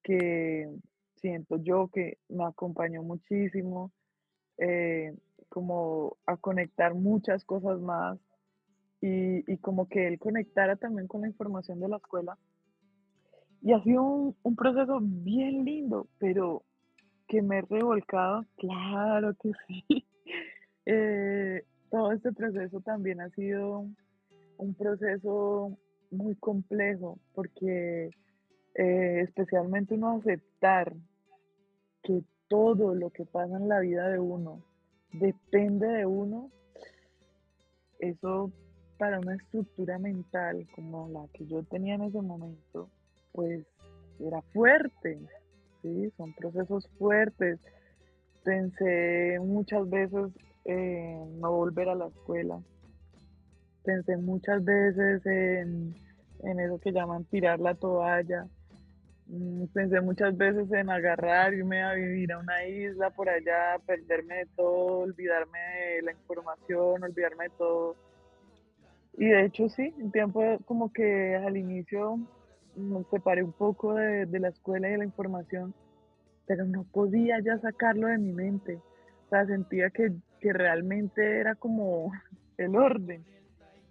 que siento yo que me acompañó muchísimo, eh, como a conectar muchas cosas más y, y, como que él conectara también con la información de la escuela y ha sido un, proceso bien lindo, pero que me he revolcado, claro que sí. Eh, todo este proceso también ha sido un proceso muy complejo, porque eh, especialmente uno aceptar que todo lo que pasa en la vida de uno depende de uno, eso para una estructura mental como la que yo tenía en ese momento, pues era fuerte, ¿sí? Son procesos fuertes. Pensé muchas veces en no volver a la escuela. Pensé muchas veces en, en eso que llaman tirar la toalla. Mm, pensé muchas veces en agarrar, irme a vivir a una isla por allá, perderme de todo, olvidarme de la información, olvidarme de todo. Y de hecho sí, un tiempo como que al inicio me separé un poco de, la escuela y de la información, pero no podía ya sacarlo de mi mente. O sea, sentía que, realmente era como el orden.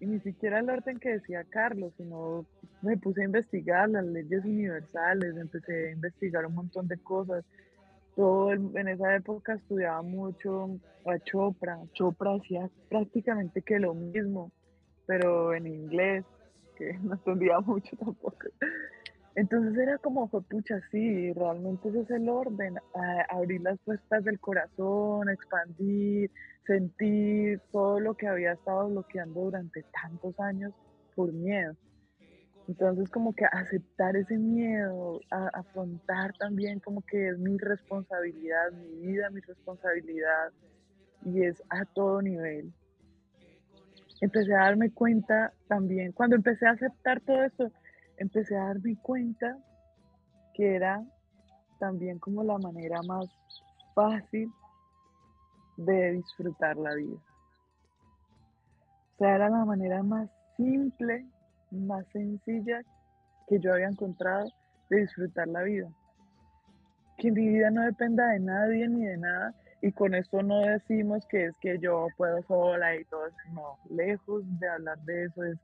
Y ni siquiera el orden que decía Carlos, sino me puse a investigar las leyes universales, empecé a investigar un montón de cosas. Todo en esa época estudiaba mucho a Chopra. Chopra hacía prácticamente que lo mismo, pero en inglés que no entendía mucho tampoco. Entonces era como, fue pucha, sí, realmente ese es el orden, abrir las puertas del corazón, expandir, sentir todo lo que había estado bloqueando durante tantos años por miedo. Entonces como que aceptar ese miedo, afrontar también como que es mi responsabilidad, mi vida, mi responsabilidad, y es a todo nivel empecé a darme cuenta también, cuando empecé a aceptar todo esto, empecé a darme cuenta que era también como la manera más fácil de disfrutar la vida. O sea, era la manera más simple, más sencilla que yo había encontrado de disfrutar la vida. Que mi vida no dependa de nadie ni de nada, y con eso no decimos que es que yo puedo sola y todo eso, no, lejos de hablar de eso es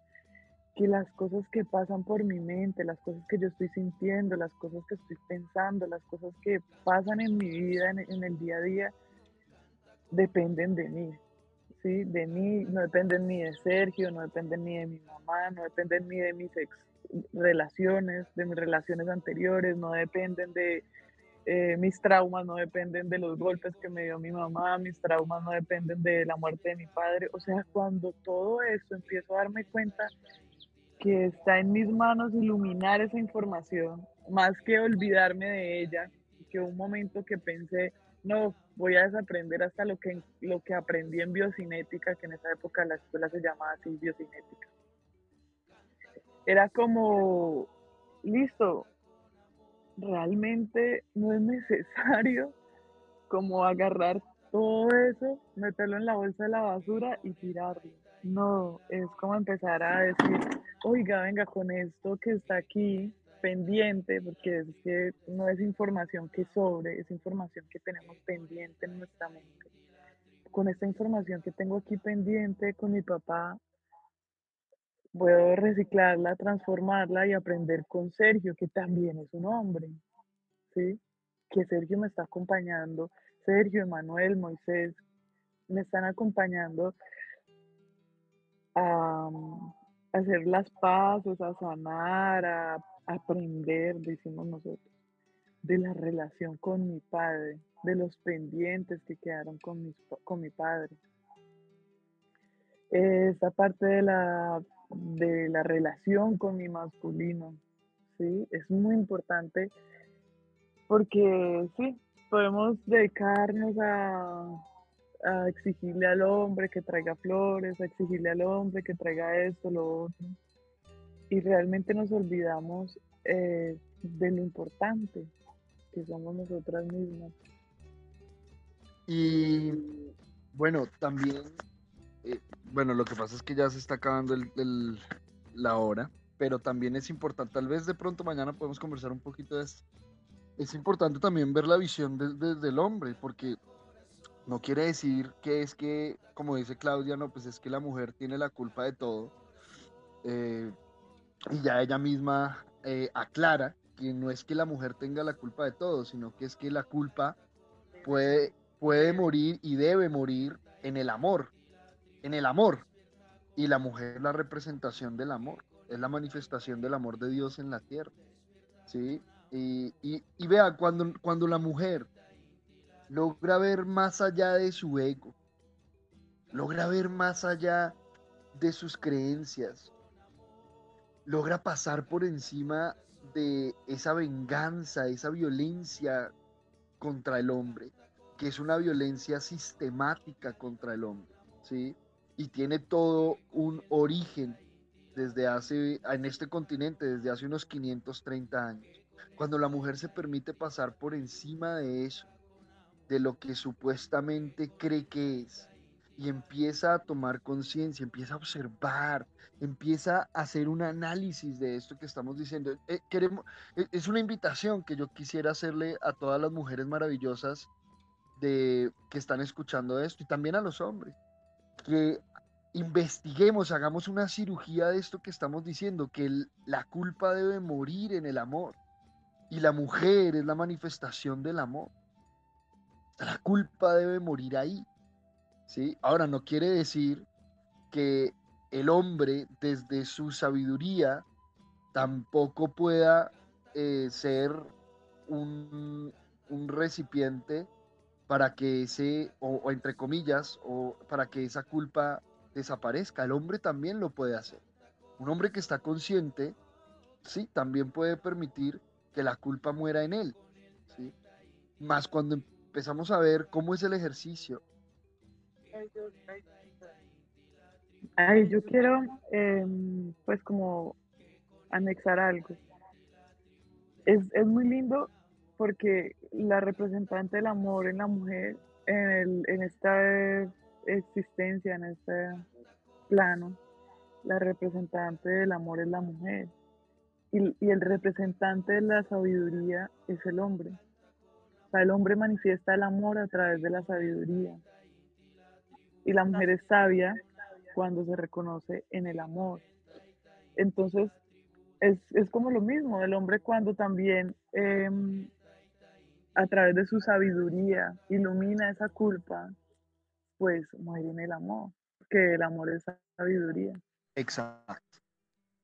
que las cosas que pasan por mi mente, las cosas que yo estoy sintiendo, las cosas que estoy pensando, las cosas que pasan en mi vida, en, el día a día, dependen de mí, ¿sí? De mí, no dependen ni de Sergio, no dependen ni de mi mamá, no dependen ni de mis ex relaciones, de mis relaciones anteriores, no dependen de eh, mis traumas no dependen de los golpes que me dio mi mamá, mis traumas no dependen de la muerte de mi padre. O sea, cuando todo eso empiezo a darme cuenta que está en mis manos iluminar esa información, más que olvidarme de ella, que un momento que pensé, no, voy a desaprender hasta lo que, lo que aprendí en biocinética, que en esa época la escuela se llamaba así, biocinética. Era como, listo, realmente no es necesario como agarrar todo eso, meterlo en la bolsa de la basura y tirarlo. No, es como empezar a decir, oiga, venga, con esto que está aquí pendiente, porque es que no es información que sobre, es información que tenemos pendiente en nuestra mente. Con esta información que tengo aquí pendiente con mi papá, puedo reciclarla, transformarla y aprender con Sergio, que también es un hombre, ¿sí? Que Sergio me está acompañando, Sergio, Emanuel, Moisés, me están acompañando a, hacer las paces, a sanar, a, aprender, decimos nosotros, de la relación con mi padre, de los pendientes que quedaron con, con mi padre. Esta parte de la de la relación con mi masculino, ¿sí? Es muy importante porque, sí, podemos dedicarnos a, a exigirle al hombre que traiga flores, a exigirle al hombre que traiga esto, lo otro. Y realmente nos olvidamos eh, de lo importante que somos nosotras mismas. Y bueno, también eh, bueno, lo que pasa es que ya se está acabando el, la hora, pero también es importante, tal vez de pronto mañana podemos conversar un poquito de esto. Es importante también ver la visión desde el hombre, porque no quiere decir que es que, como dice Claudia, no, pues es que la mujer tiene la culpa de todo. Eh, y ya ella misma eh, aclara que no es que la mujer tenga la culpa de todo, sino que es que la culpa puede, puede morir y debe morir en el amor, en el amor. Y la mujer es la representación del amor, es la manifestación del amor de Dios en la tierra. ¿sí? Y, y, vea, cuando, cuando la mujer logra ver más allá de su ego, logra ver más allá de sus creencias, logra pasar por encima de esa venganza, esa violencia contra el hombre, que es una violencia sistemática contra el hombre, ¿sí? y tiene todo un origen desde hace, en este continente, desde hace unos 530 años. Cuando la mujer se permite pasar por encima de eso, de lo que supuestamente cree que es, y empieza a tomar conciencia, empieza a observar, empieza a hacer un análisis de esto que estamos diciendo. Eh, queremos, eh, es una invitación que yo quisiera hacerle a todas las mujeres maravillosas de, que están escuchando esto y también a los hombres que investiguemos, hagamos una cirugía de esto que estamos diciendo, que la culpa debe morir en el amor. Y la mujer es la manifestación del amor. La culpa debe morir ahí. ¿sí? Ahora, no quiere decir que el hombre, desde su sabiduría, tampoco pueda eh, ser un, un recipiente para que ese, o, entre comillas, o para que esa culpa desaparezca. El hombre también lo puede hacer. Un hombre que está consciente, sí, también puede permitir que la culpa muera en él. ¿sí? Más cuando empezamos a ver cómo es el ejercicio. Ay, yo quiero, em, pues, como anexar algo. Es, es muy lindo porque la representante del amor en la mujer, en, esta existencia, en este plano, la representante del amor es la mujer. Y, y, el representante de la sabiduría es el hombre. Sea, el hombre manifiesta el amor a través de la sabiduría. Y la mujer es sabia cuando se reconoce en el amor. Entonces, es, es como lo mismo, el hombre cuando también em, a través de su sabiduría ilumina esa culpa, pues muere en el amor, que el amor es sabiduría. Exacto,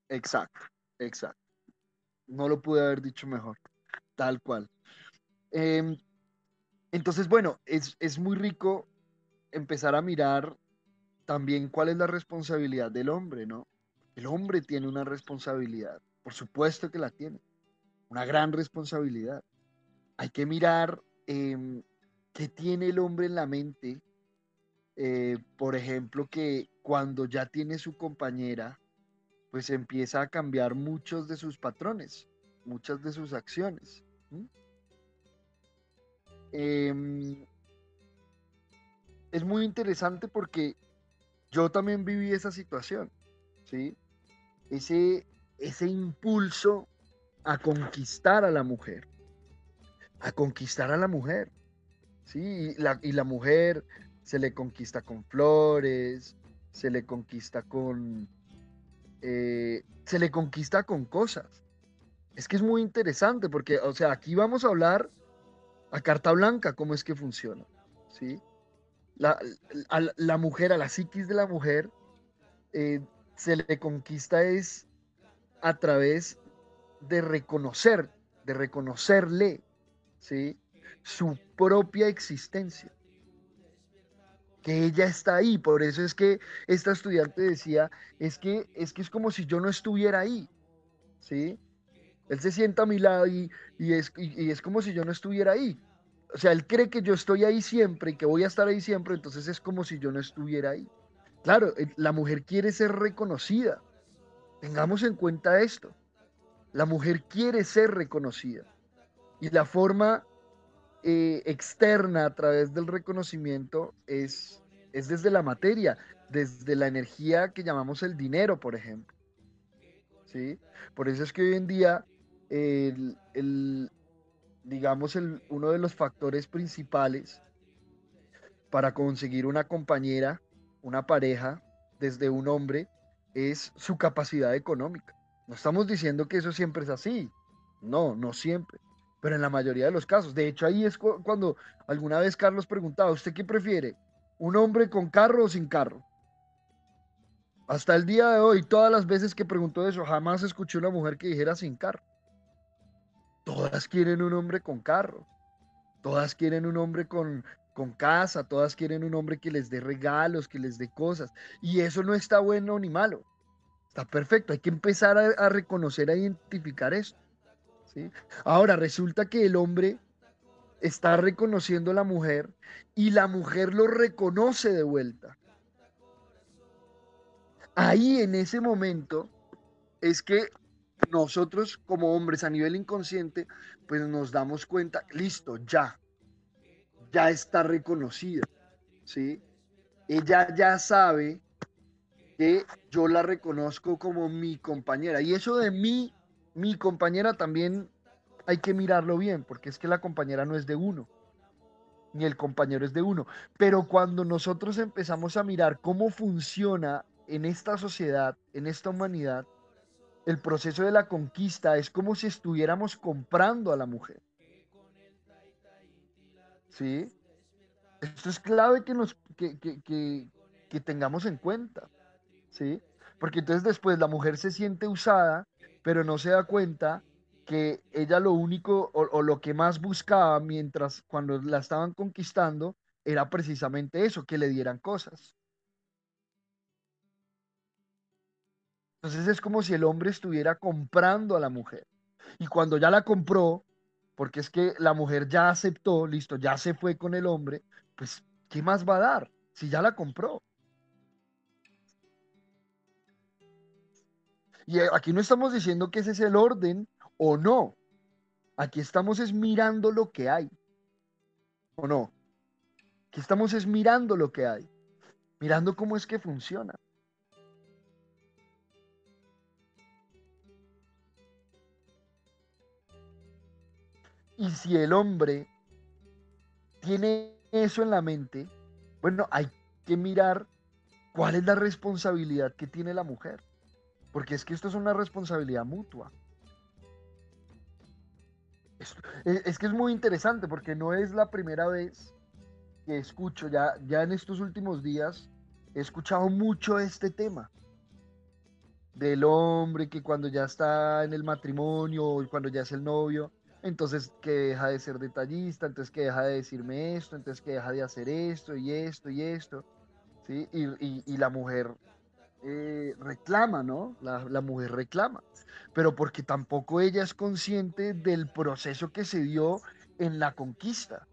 exacto, exacto. No lo pude haber dicho mejor, tal cual. Em, entonces, bueno, es, es muy rico empezar a mirar también cuál es la responsabilidad del hombre, ¿no? El hombre tiene una responsabilidad, por supuesto que la tiene, una gran responsabilidad. Hay que mirar em, qué tiene el hombre en la mente, eh, por ejemplo, que cuando ya tiene su compañera, pues empieza a cambiar muchos de sus patrones, muchas de sus acciones. Em, es muy interesante porque yo también viví esa situación, ¿sí? Ese, ese impulso a conquistar a la mujer, a conquistar a la mujer, ¿sí? Y la, y la mujer se le conquista con flores, se le conquista con... Eh, se le conquista con cosas. Es que es muy interesante porque, o sea, aquí vamos a hablar a carta blanca cómo es que funciona, ¿sí? La, la mujer, a la psiquis de la mujer, eh, se le conquista es a través de reconocer, de reconocerle, ¿sí? Su propia existencia. Que ella está ahí. Por eso es que esta estudiante decía, es que es, que es como si yo no estuviera ahí, ¿sí? Él se sienta a mi lado y, es, y, es como si yo no estuviera ahí. O sea, él cree que yo estoy ahí siempre y que voy a estar ahí siempre, entonces es como si yo no estuviera ahí. Claro, eh, la mujer quiere ser reconocida. Tengamos en cuenta esto. La mujer quiere ser reconocida. Y la forma eh, externa a través del reconocimiento es, es desde la materia, desde la energía que llamamos el dinero, por ejemplo. ¿Sí? Por eso es que hoy en día el, digamos, el, uno de los factores principales para conseguir una compañera, una pareja, desde un hombre, es su capacidad económica. No estamos diciendo que eso siempre es así. No, no siempre. Pero en la mayoría de los casos. De hecho, ahí es cuando alguna vez Carlos preguntaba, ¿usted qué prefiere? ¿Un hombre con carro o sin carro? Hasta el día de hoy, todas las veces que preguntó eso, jamás escuché una mujer que dijera sin carro. Todas quieren un hombre con carro. Todas quieren un hombre con, con casa. Todas quieren un hombre que les dé regalos, que les dé cosas. Y eso no está bueno ni malo. Está perfecto. Hay que empezar a, reconocer, a identificar esto. ¿sí? Ahora, resulta que el hombre está reconociendo a la mujer y la mujer lo reconoce de vuelta. Ahí en ese momento es que nosotros como hombres a nivel inconsciente, pues nos damos cuenta, listo, ya, ya está reconocida, ¿sí? Ella ya sabe que yo la reconozco como mi compañera. Y eso de mí, mi compañera también hay que mirarlo bien, porque es que la compañera no es de uno, ni el compañero es de uno. Pero cuando nosotros empezamos a mirar cómo funciona en esta sociedad, en esta humanidad, el proceso de la conquista es como si estuviéramos comprando a la mujer. ¿Sí? Esto es clave que, nos, que, tengamos en cuenta. ¿Sí? Porque entonces después la mujer se siente usada, pero no se da cuenta que ella lo único o, lo que más buscaba mientras cuando la estaban conquistando era precisamente eso, que le dieran cosas. Entonces es como si el hombre estuviera comprando a la mujer. Y cuando ya la compró, porque es que la mujer ya aceptó, listo, ya se fue con el hombre, pues, ¿qué más va a dar si ya la compró? Y aquí no estamos diciendo que ese es el orden o no. Aquí estamos es mirando lo que hay. ¿O no? Aquí estamos es mirando lo que hay. Mirando cómo es que funciona. Y si el hombre tiene eso en la mente, bueno, hay que mirar cuál es la responsabilidad que tiene la mujer. Porque es que esto es una responsabilidad mutua. Es, que es muy interesante porque no es la primera vez que escucho, ya, ya en estos últimos días he escuchado mucho este tema del hombre que cuando ya está en el matrimonio o cuando ya es el novio, entonces que deja de ser detallista, entonces que deja de decirme esto, entonces que deja de hacer esto y esto y esto, ¿sí? Y, la mujer eh, reclama, ¿no? La, la, mujer reclama, pero porque tampoco ella es consciente del proceso que se dio en la conquista.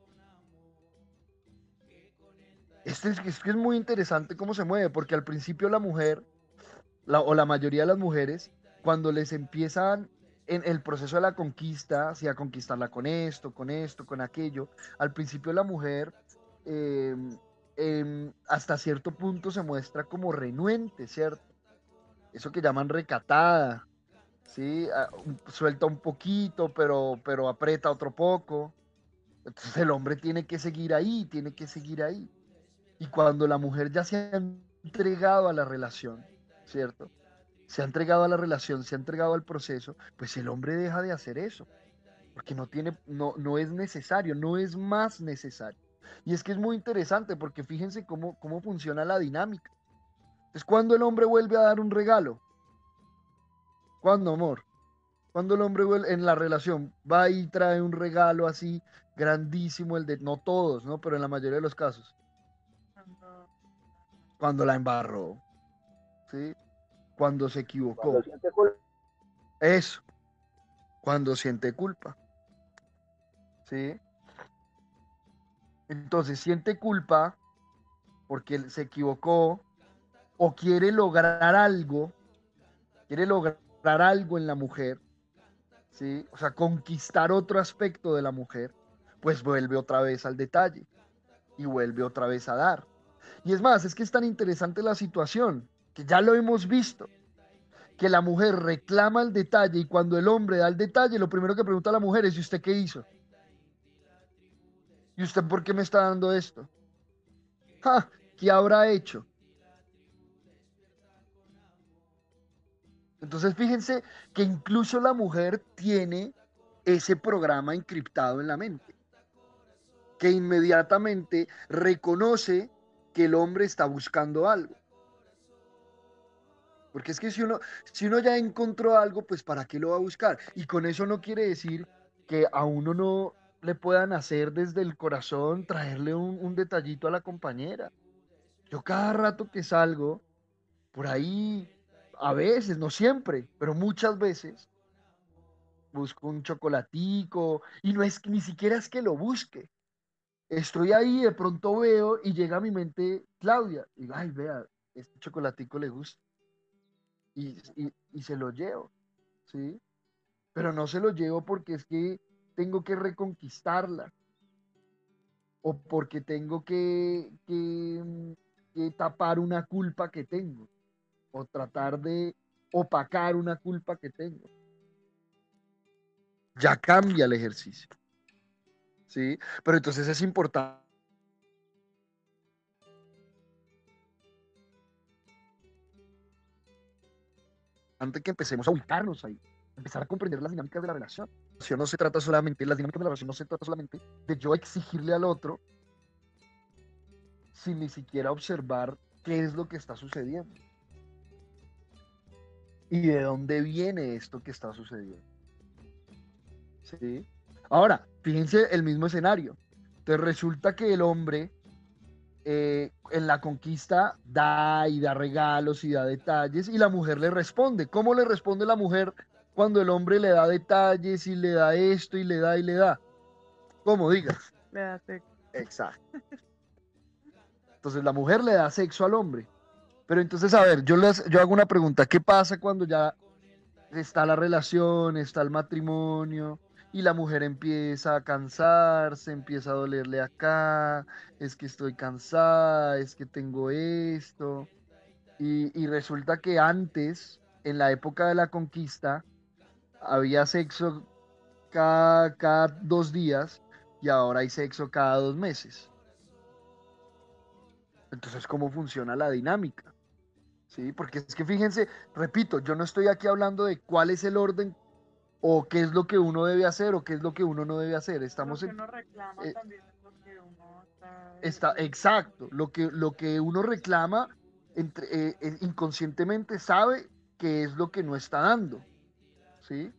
Este es, es, es muy interesante cómo se mueve, porque al principio la mujer, o la mayoría de las mujeres, cuando les empiezan en el proceso de la conquista, si a conquistarla con esto, con esto, con aquello, al principio la mujer em, em, hasta cierto punto se muestra como renuente, ¿cierto? Eso que llaman recatada, ¿sí? Ah, suelta un poquito, pero, pero aprieta otro poco. Entonces el hombre tiene que seguir ahí, tiene que seguir ahí. Y cuando la mujer ya se ha entregado a la relación, ¿cierto? Se ha entregado a la relación, se ha entregado al proceso, pues el hombre deja de hacer eso. Porque no tiene, no, no es necesario, no es más necesario. Y es que es muy interesante porque fíjense cómo, cómo funciona la dinámica. Es cuando el hombre vuelve a dar un regalo. ¿Cuándo, amor? Cuando el hombre vuelve en la relación va y trae un regalo así grandísimo, el de, no todos, ¿no? Pero en la mayoría de los casos cuando la embarró, ¿sí? Cuando se equivocó. Eso, cuando siente culpa. ¿Sí? Entonces siente culpa porque se equivocó o quiere lograr algo, quiere lograr algo en la mujer, ¿sí? O sea, conquistar otro aspecto de la mujer, pues vuelve otra vez al detalle y vuelve otra vez a dar. Y es más, es que es tan interesante la situación, que ya lo hemos visto, que la mujer reclama el detalle y cuando el hombre da el detalle, lo primero que pregunta a la mujer es, ¿y usted qué hizo? ¿Y usted por qué me está dando esto? ¿Qué habrá hecho? Entonces fíjense que incluso la mujer tiene ese programa encriptado en la mente, que inmediatamente reconoce que el hombre está buscando algo. Porque es que si uno, si uno ya encontró algo, pues ¿para qué lo va a buscar? Y con eso no quiere decir que a uno no le puedan hacer desde el corazón traerle un, un detallito a la compañera. Yo cada rato que salgo, por ahí, a veces, no siempre, pero muchas veces, busco un chocolatico y no es ni siquiera es que lo busque, estoy ahí, de pronto veo y llega a mi mente Claudia. Y digo, ay, vea, este chocolatico le gusta. Y, se lo llevo, ¿sí? Pero no se lo llevo porque es que tengo que reconquistarla. O porque tengo que, que, que tapar una culpa que tengo. O tratar de opacar una culpa que tengo. Ya cambia el ejercicio. ¿sí? Pero entonces es importante. Antes que empecemos a ubicarnos ahí, empezar a comprender las dinámicas de la relación. No se trata solamente, las dinámicas de la relación no se trata solamente de yo exigirle al otro sin ni siquiera observar qué es lo que está sucediendo. Y de dónde viene esto que está sucediendo. ¿Sí? Ahora, fíjense el mismo escenario. Entonces resulta que el hombre eh, en la conquista da y da regalos y da detalles y la mujer le responde. ¿Cómo le responde la mujer cuando el hombre le da detalles y le da esto y le da y le da? ¿Cómo digas? Le da sexo. Exacto. Entonces la mujer le da sexo al hombre. Pero entonces, a ver, yo, les, yo hago una pregunta. ¿Qué pasa cuando ya está la relación, está el matrimonio? Y la mujer empieza a cansarse, empieza a dolerle acá, es que estoy cansada, es que tengo esto. Y, resulta que antes, en la época de la conquista, había sexo cada, cada dos días y ahora hay sexo cada dos meses. Entonces, ¿cómo funciona la dinámica? Sí, porque es que fíjense, repito, yo no estoy aquí hablando de cuál es el orden o qué es lo que uno debe hacer o qué es lo que uno no debe hacer. Estamos lo que uno reclama eh, también porque uno está, exacto, lo que, lo que uno reclama entre, eh, eh, inconscientemente sabe que es lo que no está dando, ¿sí?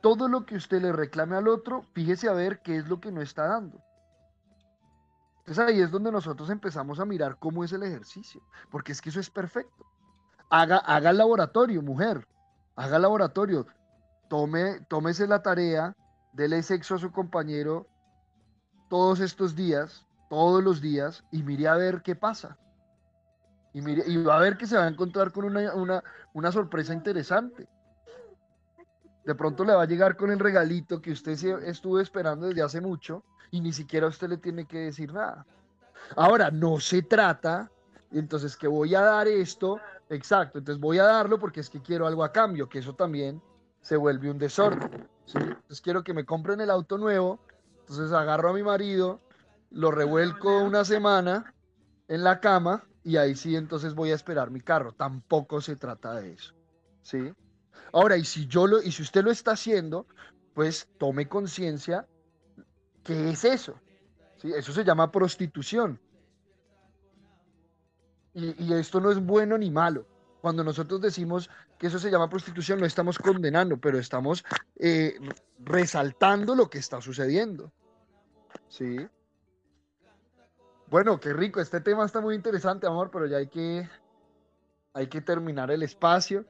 todo lo que usted le reclame al otro, fíjese a ver qué es lo que no está dando. Entonces ahí es donde nosotros empezamos a mirar cómo es el ejercicio, porque es que eso es perfecto. Haga, haga el laboratorio, mujer, haga el laboratorio, tome, tómese la tarea, dele sexo a su compañero todos estos días, todos los días, y mire a ver qué pasa. Y, mire, y va a ver que se va a encontrar con una, una, una sorpresa interesante. De pronto le va a llegar con el regalito que usted estuvo esperando desde hace mucho y ni siquiera usted le tiene que decir nada. Ahora, no se trata, entonces que voy a dar esto, exacto, entonces voy a darlo porque es que quiero algo a cambio, que eso también se vuelve un desorden. Entonces quiero que me compren el auto nuevo, entonces agarro a mi marido, lo revuelco una semana en la cama y ahí sí entonces voy a esperar mi carro. Tampoco se trata de eso. ¿Sí? Ahora, y si yo lo, y si usted lo está haciendo, pues tome conciencia ¿Qué es eso? ¿Sí? Eso se llama prostitución. Y, esto no es bueno ni malo. Cuando nosotros decimos que eso se llama prostitución, no estamos condenando, pero estamos eh, resaltando lo que está sucediendo. ¿Sí? Bueno, qué rico. Este tema está muy interesante, amor, pero ya hay que, hay que terminar el espacio.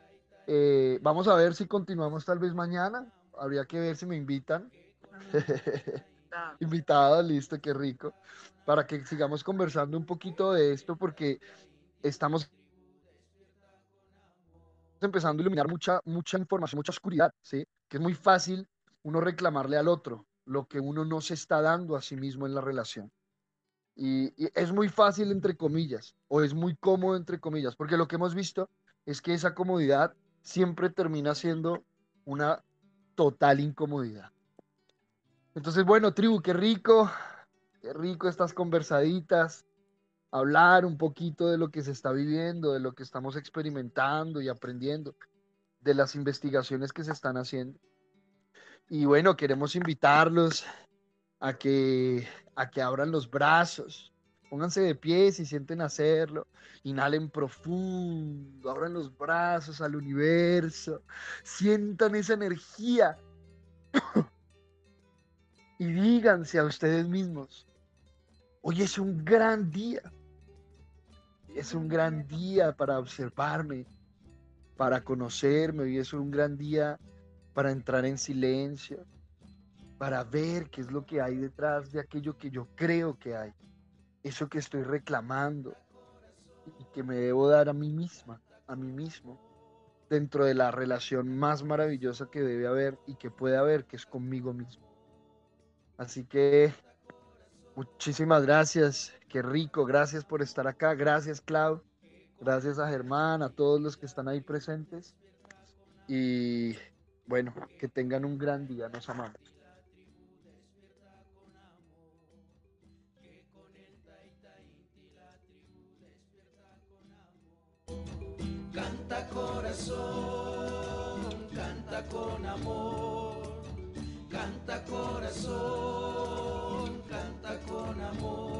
Eh, vamos a ver si continuamos tal vez mañana. Habría que ver si me invitan. Invitado, listo, qué rico. Para que sigamos conversando un poquito de esto, porque estamos empezando a iluminar mucha, mucha información, mucha oscuridad, ¿sí? Que es muy fácil uno reclamarle al otro lo que uno no se está dando a sí mismo en la relación. Y, y, es muy fácil, entre comillas, o es muy cómodo, entre comillas, porque lo que hemos visto es que esa comodidad siempre termina siendo una total incomodidad. Entonces, bueno, tribu, qué rico, qué rico estas conversaditas, hablar un poquito de lo que se está viviendo, de lo que estamos experimentando y aprendiendo, de las investigaciones que se están haciendo. Y bueno, queremos invitarlos a que, a que abran los brazos, pónganse de pie si sienten hacerlo, inhalen profundo, abran los brazos al universo, sientan esa energía y díganse a ustedes mismos, hoy es un gran día. Es un gran día para observarme, para conocerme, hoy es un gran día para entrar en silencio, para ver qué es lo que hay detrás de aquello que yo creo que hay, eso que estoy reclamando y que me debo dar a mí misma, a mí mismo, dentro de la relación más maravillosa que debe haber y que puede haber, que es conmigo mismo. Así que muchísimas gracias, qué rico, gracias por estar acá, gracias Clau, gracias a Germán, a todos los que están ahí presentes y bueno, que tengan un gran día, nos amamos. Canta corazón, canta con amor Canta corazón, canta con amor.